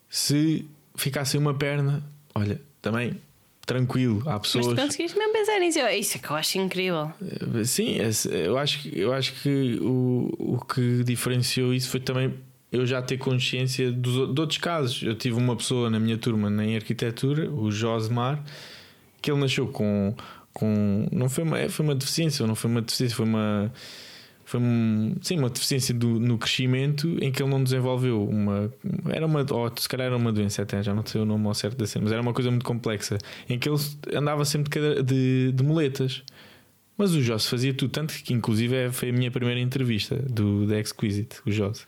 Se ficar sem uma perna, olha, também tranquilo, há Mas pessoas. tu conseguiste mesmo pensar nisso? Isso é que eu acho incrível. Sim, esse- eu acho, que- eu acho que o, o que diferenciou isso foi também eu já ter consciência dos, de outros casos. Eu tive uma pessoa na minha turma em arquitetura, o Josmar, que ele nasceu com. Com não foi uma, foi uma deficiência, não foi uma deficiência, foi uma. Foi um, sim, uma deficiência do- no crescimento em que ele não desenvolveu uma. Era uma. Ou se calhar era uma doença até, já não sei o nome ao certo da cena, mas era uma coisa muito complexa em que ele andava sempre de, de, de muletas. Mas o Joss fazia tudo, tanto que inclusive é- foi a minha primeira entrevista do The Exquisite, o Joss.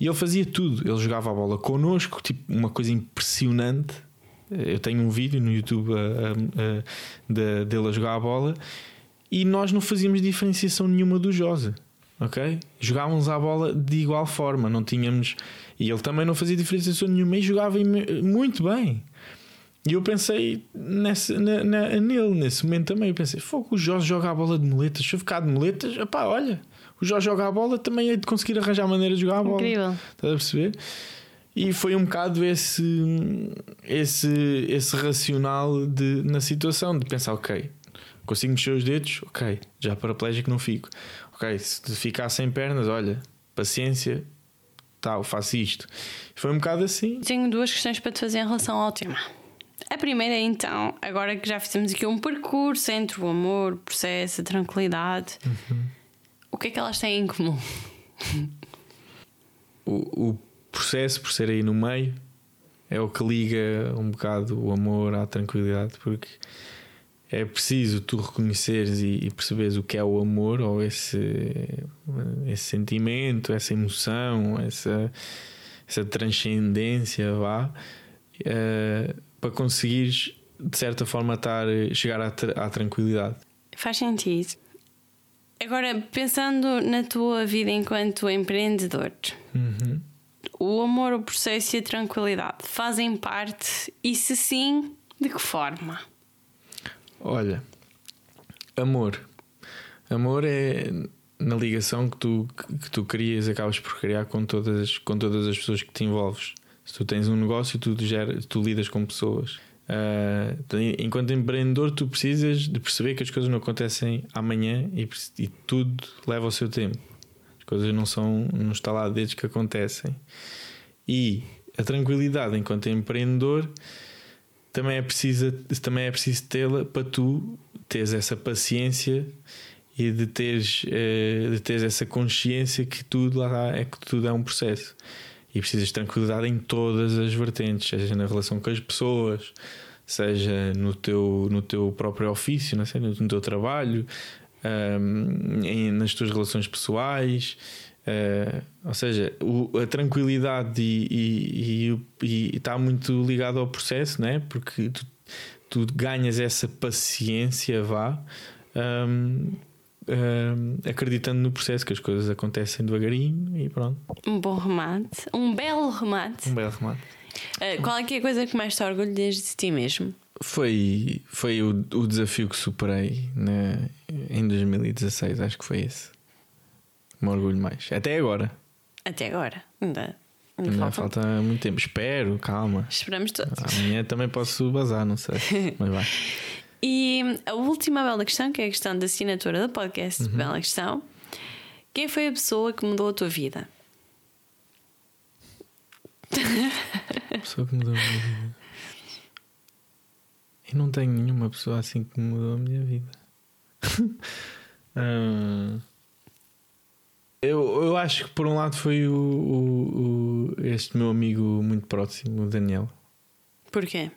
E ele fazia tudo. Ele jogava a bola connosco, tipo, uma coisa impressionante. Eu tenho um vídeo no YouTube a- a- de- dele a jogar a bola e nós não fazíamos diferenciação nenhuma do Josa. Ok? Jogávamos a bola de igual forma, não tínhamos. E ele também não fazia diferenciação nenhuma e jogava muito bem. E eu pensei nesse, na, na- nele, nesse momento também. Eu pensei: fogo, o Jorge joga a bola de muletas. Se eu ficar de muletas, pá, olha, o Jorge joga a bola, também hei de conseguir arranjar maneira de jogar a bola. Incrível. Estás a perceber? E foi um bocado esse, esse, esse racional de, na situação de pensar: ok, consigo mexer os dedos, ok, já paraplégico não fico. Ok, se ficar sem pernas, olha, paciência, tal, faço isto. Foi um bocado assim. Tenho duas questões para te fazer em relação ao tema. A primeira então, agora que já fizemos aqui um percurso entre o amor, o processo, a tranquilidade, o que é que elas têm em comum? o, o processo, por ser aí no meio, é o que liga um bocado o amor à tranquilidade, porque é preciso tu reconheceres e, e perceberes o que é o amor ou esse, esse sentimento, essa emoção, essa, essa transcendência, vá, uh, para conseguires de certa forma estar, chegar à, à tranquilidade. Faz sentido. Agora, pensando na tua vida enquanto empreendedor, Uhum. O amor, o processo e a tranquilidade fazem parte? E se sim, de que forma? Olha, amor. Amor é na ligação que tu, que tu crias, acabas por criar com todas, com todas as pessoas que te envolves. Se tu tens um negócio, tu, gera, tu lidas com pessoas. Uh, enquanto empreendedor, tu precisas de perceber que as coisas não acontecem amanhã e, e tudo leva o seu tempo. As coisas não são no estalar de dedos que acontecem. E a tranquilidade enquanto empreendedor também é preciso, também é preciso tê-la para tu teres essa paciência e de teres, uh, de teres essa consciência que tudo lá é que tudo é um processo e precisas de tranquilidade em todas as vertentes, seja na relação com as pessoas, seja no teu, no teu próprio ofício, não sei, no teu trabalho, um, em, nas tuas relações pessoais. Uh, ou seja, o, a tranquilidade e, está muito ligado ao processo, né? porque tu, tu ganhas essa paciência, vá. Um, uh, acreditando no processo, que as coisas acontecem devagarinho e pronto. Um bom remate, um belo remate. Um belo remate. Uh, qual é que é a coisa que mais te orgulho desde ti mesmo? Foi, foi o, o desafio que superei né, em 2016, acho que foi esse. Me orgulho mais. Até agora. Até agora. Ainda, ainda, ainda falta... falta... muito tempo. Espero, calma. Esperamos todos. Amanhã também posso bazar, não sei. Mas vai. E a última bela questão, que é a questão da assinatura do podcast, uhum. bela questão. Quem foi a pessoa que mudou a tua vida? A pessoa que mudou a minha vida. Eu não tenho nenhuma pessoa assim que mudou a minha vida. uh, eu, eu acho que por um lado foi o, o, o, este meu amigo muito próximo, o Daniel. Porquê?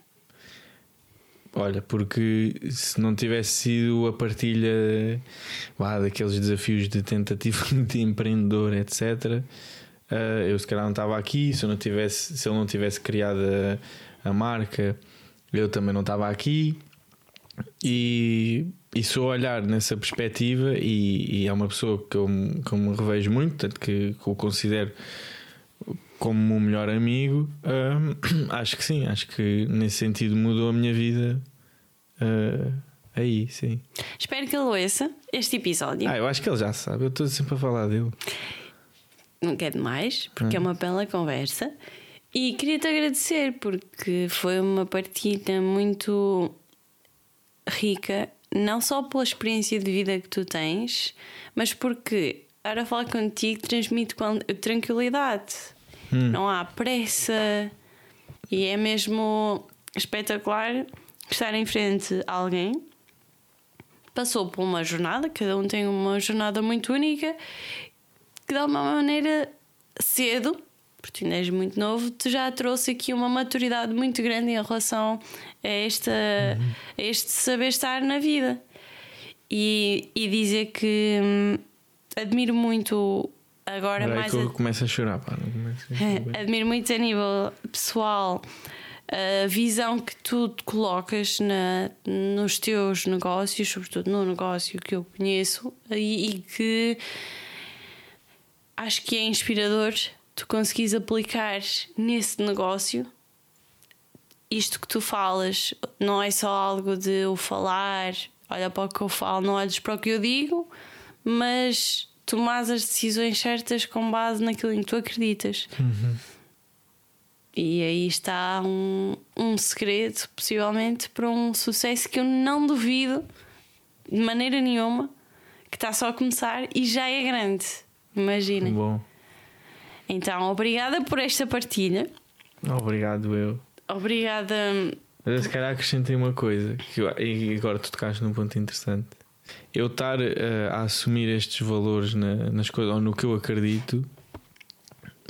Olha, porque se não tivesse sido a partilha lá, daqueles desafios de tentativa de empreendedor, etc., uh, eh, eu se calhar não estava aqui. Se, eu não tivesse, se ele não tivesse criado a, a marca, eu também não estava aqui. E, e sou a olhar nessa perspectiva, e, e, é uma pessoa que eu, que eu me revejo muito, tanto que, que o considero como o melhor amigo, uh, acho que sim, acho que nesse sentido mudou a minha vida. Uh, aí, sim. Espero que ele ouça este episódio. Ah, eu acho que ele já sabe, eu estou sempre a falar dele. Não quero mais, porque é uma bela conversa. E queria-te agradecer, porque foi uma partida muito rica, não só pela experiência de vida que tu tens, mas porque estar a falar contigo transmite tranquilidade Hum. Não há pressa. E é mesmo espetacular estar em frente a alguém. Passou por uma jornada, cada um tem uma jornada muito única, que de alguma maneira cedo, porque tu ainda és muito novo, te já trouxe aqui uma maturidade muito grande em relação a, esta, uhum. a este saber estar na vida. E, e dizer que hum, admiro muito agora Agora mais. Que eu começo a chorar, pá. A Admiro muito a nível pessoal a visão que tu colocas na, nos teus negócios, sobretudo no negócio que eu conheço, e, e que acho que é inspirador tu conseguires aplicar nesse negócio isto que tu falas. Não é só algo de o falar, olha para o que eu falo, não olhes para o que eu digo, mas tomar as decisões certas com base naquilo em que tu acreditas. Uhum. E aí está um, um segredo, possivelmente, para um sucesso que eu não duvido de maneira nenhuma, que está só a começar e já é grande. Imaginem. Bom. Então, obrigada por esta partilha. Obrigado, eu. Obrigada. Mas se calhar acrescentei uma coisa, que eu, e agora tu tocaste num ponto interessante eu estar uh, a assumir estes valores na, nas coisas ou no que eu acredito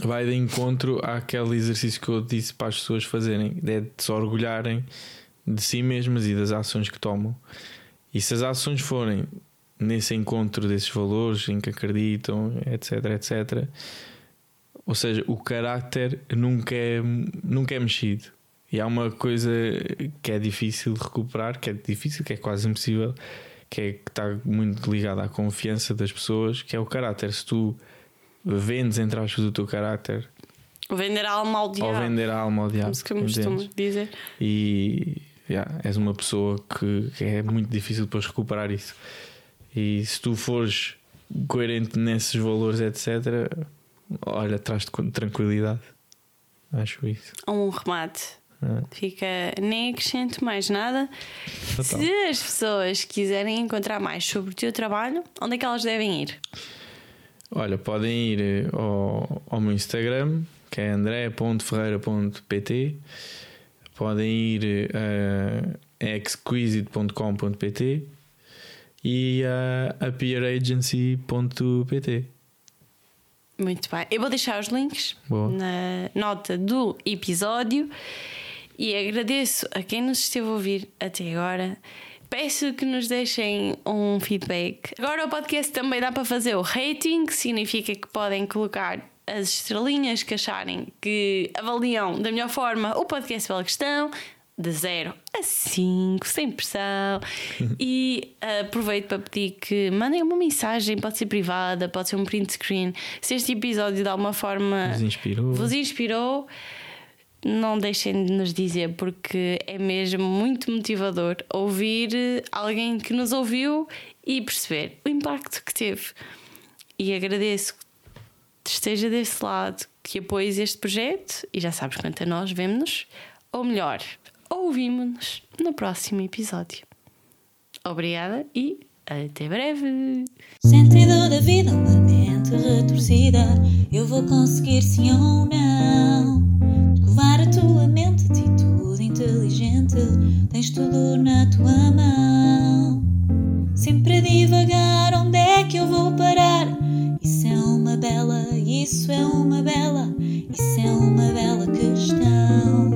vai de encontro àquele exercício que eu disse para as pessoas fazerem, é de se orgulharem de si mesmas e das ações que tomam. E se as ações forem nesse encontro desses valores em que acreditam, etc, etc, ou seja, o caráter nunca é, nunca é mexido. E há uma coisa que é difícil de recuperar, que é difícil, que é quase impossível, que é que está muito ligada à confiança das pessoas, que é o caráter. Se tu vendes, entre aspas, o teu caráter, Vender a alma ao ou diabo. vender a alma ao diabo, Como se costuma entendes? dizer. e yeah, és uma pessoa que, que é muito difícil depois recuperar isso. E se tu fores coerente nesses valores, etc., olha, traz-te com tranquilidade. Acho isso. Um remate. Ah, Fica, nem acrescento mais nada. total. Se as pessoas quiserem encontrar mais sobre o teu trabalho, onde é que elas devem ir? Olha, podem ir eh, ao, ao meu Instagram, que é andré.ferreira.pt. Podem ir eh, a exquisite.com.pt e a appearagency.pt. Muito bem. Eu vou deixar os links Boa. na nota do episódio e agradeço a quem nos esteve a ouvir até agora. Peço que nos deixem um feedback. Agora o podcast também dá para fazer o rating, que significa que podem colocar as estrelinhas que acharem que avaliam da melhor forma o podcast Bela Questão, de 0 a 5, sem pressão. e aproveito para pedir que mandem uma mensagem, pode ser privada, pode ser um print screen. Se este episódio de alguma forma Nos inspirou. vos inspirou, não deixem de nos dizer, porque é mesmo muito motivador ouvir alguém que nos ouviu e perceber o impacto que teve. E agradeço que esteja desse lado, que apoies este projeto e já sabes quanto a nós vemos-nos, ou melhor, ouvimos-nos no próximo episódio. Obrigada e até breve! Sentido da vida, uma mente retorcida, eu vou conseguir sim ou não. Escovar a tua mente, atitude inteligente, tens tudo na tua mão. Sempre a divagar, onde é que eu vou parar? Isso é uma bela, isso é uma bela, isso é uma bela questão.